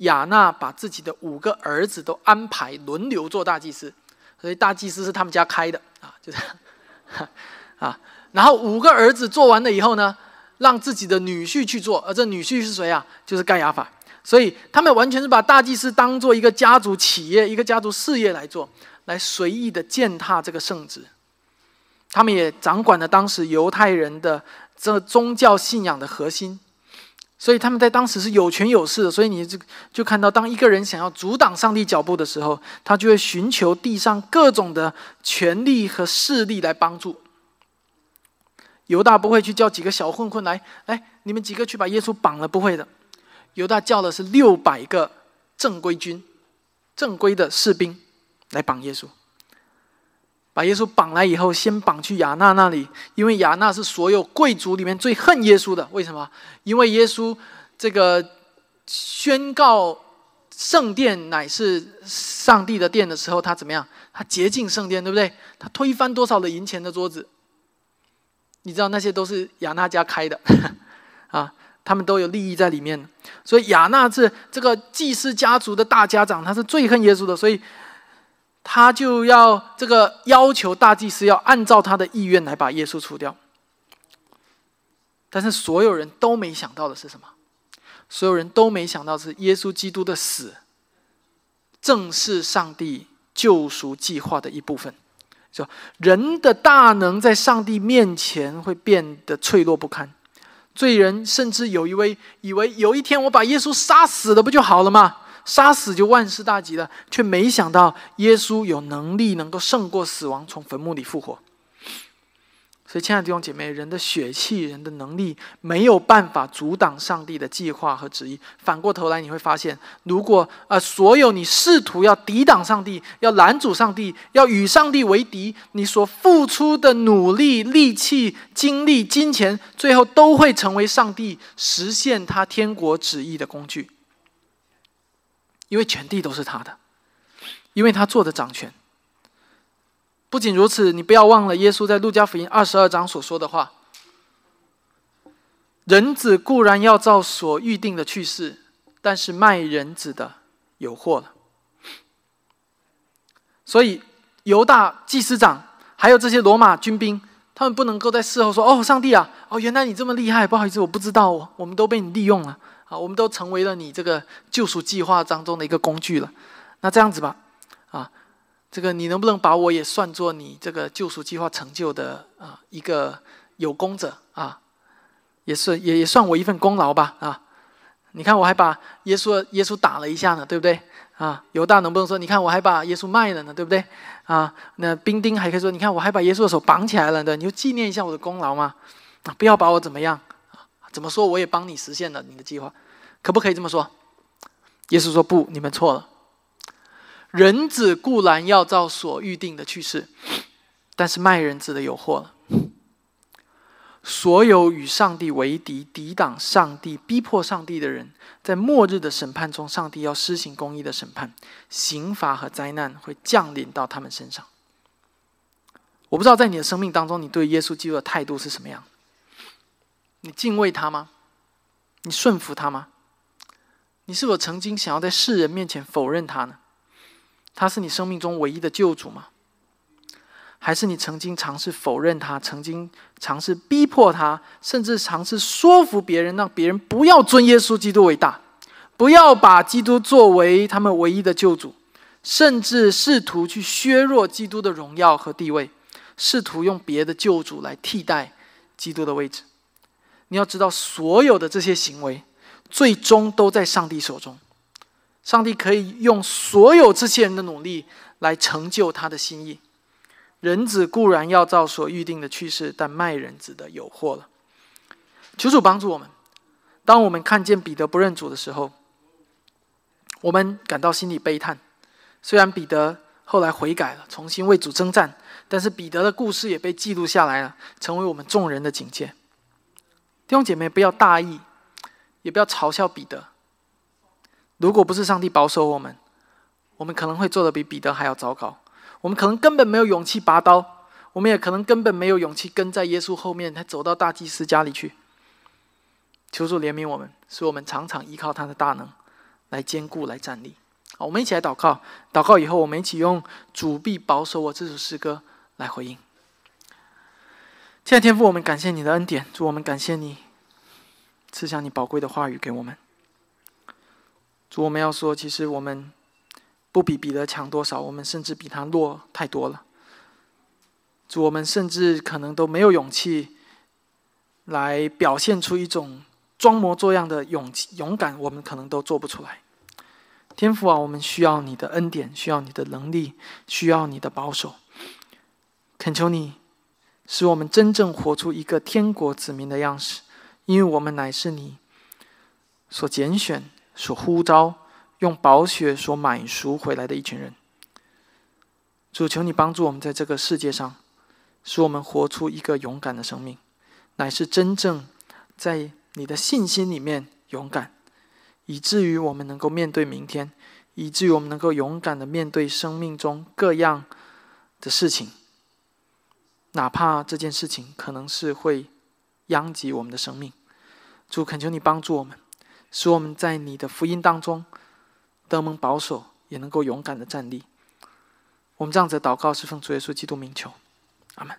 亚纳把自己的五个儿子都安排轮流做大祭司，所以大祭司是他们家开的啊，就这样 [LAUGHS] 啊。然后五个儿子做完了以后呢？让自己的女婿去做，而这女婿是谁啊？就是盖亚法。所以他们完全是把大祭司当做一个家族企业、一个家族事业来做，来随意的践踏这个圣旨。他们也掌管了当时犹太人的这宗教信仰的核心，所以他们在当时是有权有势的。所以你就就看到，当一个人想要阻挡上帝脚步的时候，他就会寻求地上各种的权力和势力来帮助。犹大不会去叫几个小混混来，来，你们几个去把耶稣绑了，不会的。犹大叫的是六百个正规军，正规的士兵来绑耶稣。把耶稣绑来以后，先绑去亚纳那里，因为亚纳是所有贵族里面最恨耶稣的。为什么？因为耶稣这个宣告圣殿乃是上帝的殿的时候，他怎么样？他洁净圣殿，对不对？他推翻多少的银钱的桌子？你知道那些都是亚纳家开的啊，他们都有利益在里面。所以亚纳是这个祭司家族的大家长，他是最恨耶稣的，所以。他就要这个要求大祭司要按照他的意愿来把耶稣除掉，但是所有人都没想到的是什么？所有人都没想到是耶稣基督的死，正是上帝救赎计划的一部分。人的大能在上帝面前会变得脆弱不堪，罪人甚至有一位以为有一天我把耶稣杀死了不就好了吗？杀死就万事大吉了，却没想到耶稣有能力能够胜过死亡，从坟墓里复活。所以，亲爱的弟兄姐妹，人的血气、人的能力没有办法阻挡上帝的计划和旨意。反过头来，你会发现，如果呃，所有你试图要抵挡上帝、要拦阻上帝、要与上帝为敌，你所付出的努力、力气、精力、金钱，最后都会成为上帝实现他天国旨意的工具。因为全地都是他的，因为他做的掌权。不仅如此，你不要忘了耶稣在路加福音二十二章所说的话：“人子固然要照所预定的去世，但是卖人子的有祸了。”所以犹大祭司长还有这些罗马军兵，他们不能够在事后说：“哦，上帝啊，哦，原来你这么厉害，不好意思，我不知道，我们都被你利用了。”啊，我们都成为了你这个救赎计划当中的一个工具了。那这样子吧，啊，这个你能不能把我也算作你这个救赎计划成就的啊一个有功者啊？也是也也算我一份功劳吧啊！你看我还把耶稣耶稣打了一下呢，对不对？啊，犹大能不能说你看我还把耶稣卖了呢，对不对？啊，那兵丁还可以说你看我还把耶稣的手绑起来了的，你就纪念一下我的功劳嘛？啊，不要把我怎么样。怎么说？我也帮你实现了你的计划，可不可以这么说？耶稣说：“不，你们错了。人子固然要照所预定的去世，但是卖人子的有祸了。所有与上帝为敌、抵挡上帝、逼迫上帝的人，在末日的审判中，上帝要施行公义的审判，刑罚和灾难会降临到他们身上。我不知道在你的生命当中，你对耶稣基督的态度是什么样？”你敬畏他吗？你顺服他吗？你是否曾经想要在世人面前否认他呢？他是你生命中唯一的救主吗？还是你曾经尝试否认他，曾经尝试逼迫他，甚至尝试说服别人，让别人不要尊耶稣基督为大，不要把基督作为他们唯一的救主，甚至试图去削弱基督的荣耀和地位，试图用别的救主来替代基督的位置？你要知道，所有的这些行为，最终都在上帝手中。上帝可以用所有这些人的努力来成就他的心意。人子固然要照所预定的去世，但卖人子的有祸了。求主帮助我们。当我们看见彼得不认主的时候，我们感到心里悲叹。虽然彼得后来悔改了，重新为主征战，但是彼得的故事也被记录下来了，成为我们众人的警戒。弟兄姐妹，不要大意，也不要嘲笑彼得。如果不是上帝保守我们，我们可能会做的比彼得还要糟糕。我们可能根本没有勇气拔刀，我们也可能根本没有勇气跟在耶稣后面，他走到大祭司家里去。求主怜悯我们，使我们常常依靠他的大能来坚固、来站立。好，我们一起来祷告。祷告以后，我们一起用“主必保守我”这首诗歌来回应。亲爱天父，我们感谢你的恩典，主我们感谢你赐下你宝贵的话语给我们。主我们要说，其实我们不比彼得强多少，我们甚至比他弱太多了。主我们甚至可能都没有勇气来表现出一种装模作样的勇气、勇敢，我们可能都做不出来。天父啊，我们需要你的恩典，需要你的能力，需要你的保守。恳求你。使我们真正活出一个天国子民的样式，因为我们乃是你所拣选、所呼召、用宝血所买赎回来的一群人。主求你帮助我们在这个世界上，使我们活出一个勇敢的生命，乃是真正在你的信心里面勇敢，以至于我们能够面对明天，以至于我们能够勇敢的面对生命中各样的事情，哪怕这件事情可能是会殃及我们的生命。主恳求你帮助我们，使我们在你的福音当中得蒙保守，也能够勇敢的站立。我们这样子祷告是奉主耶稣基督名求，阿门。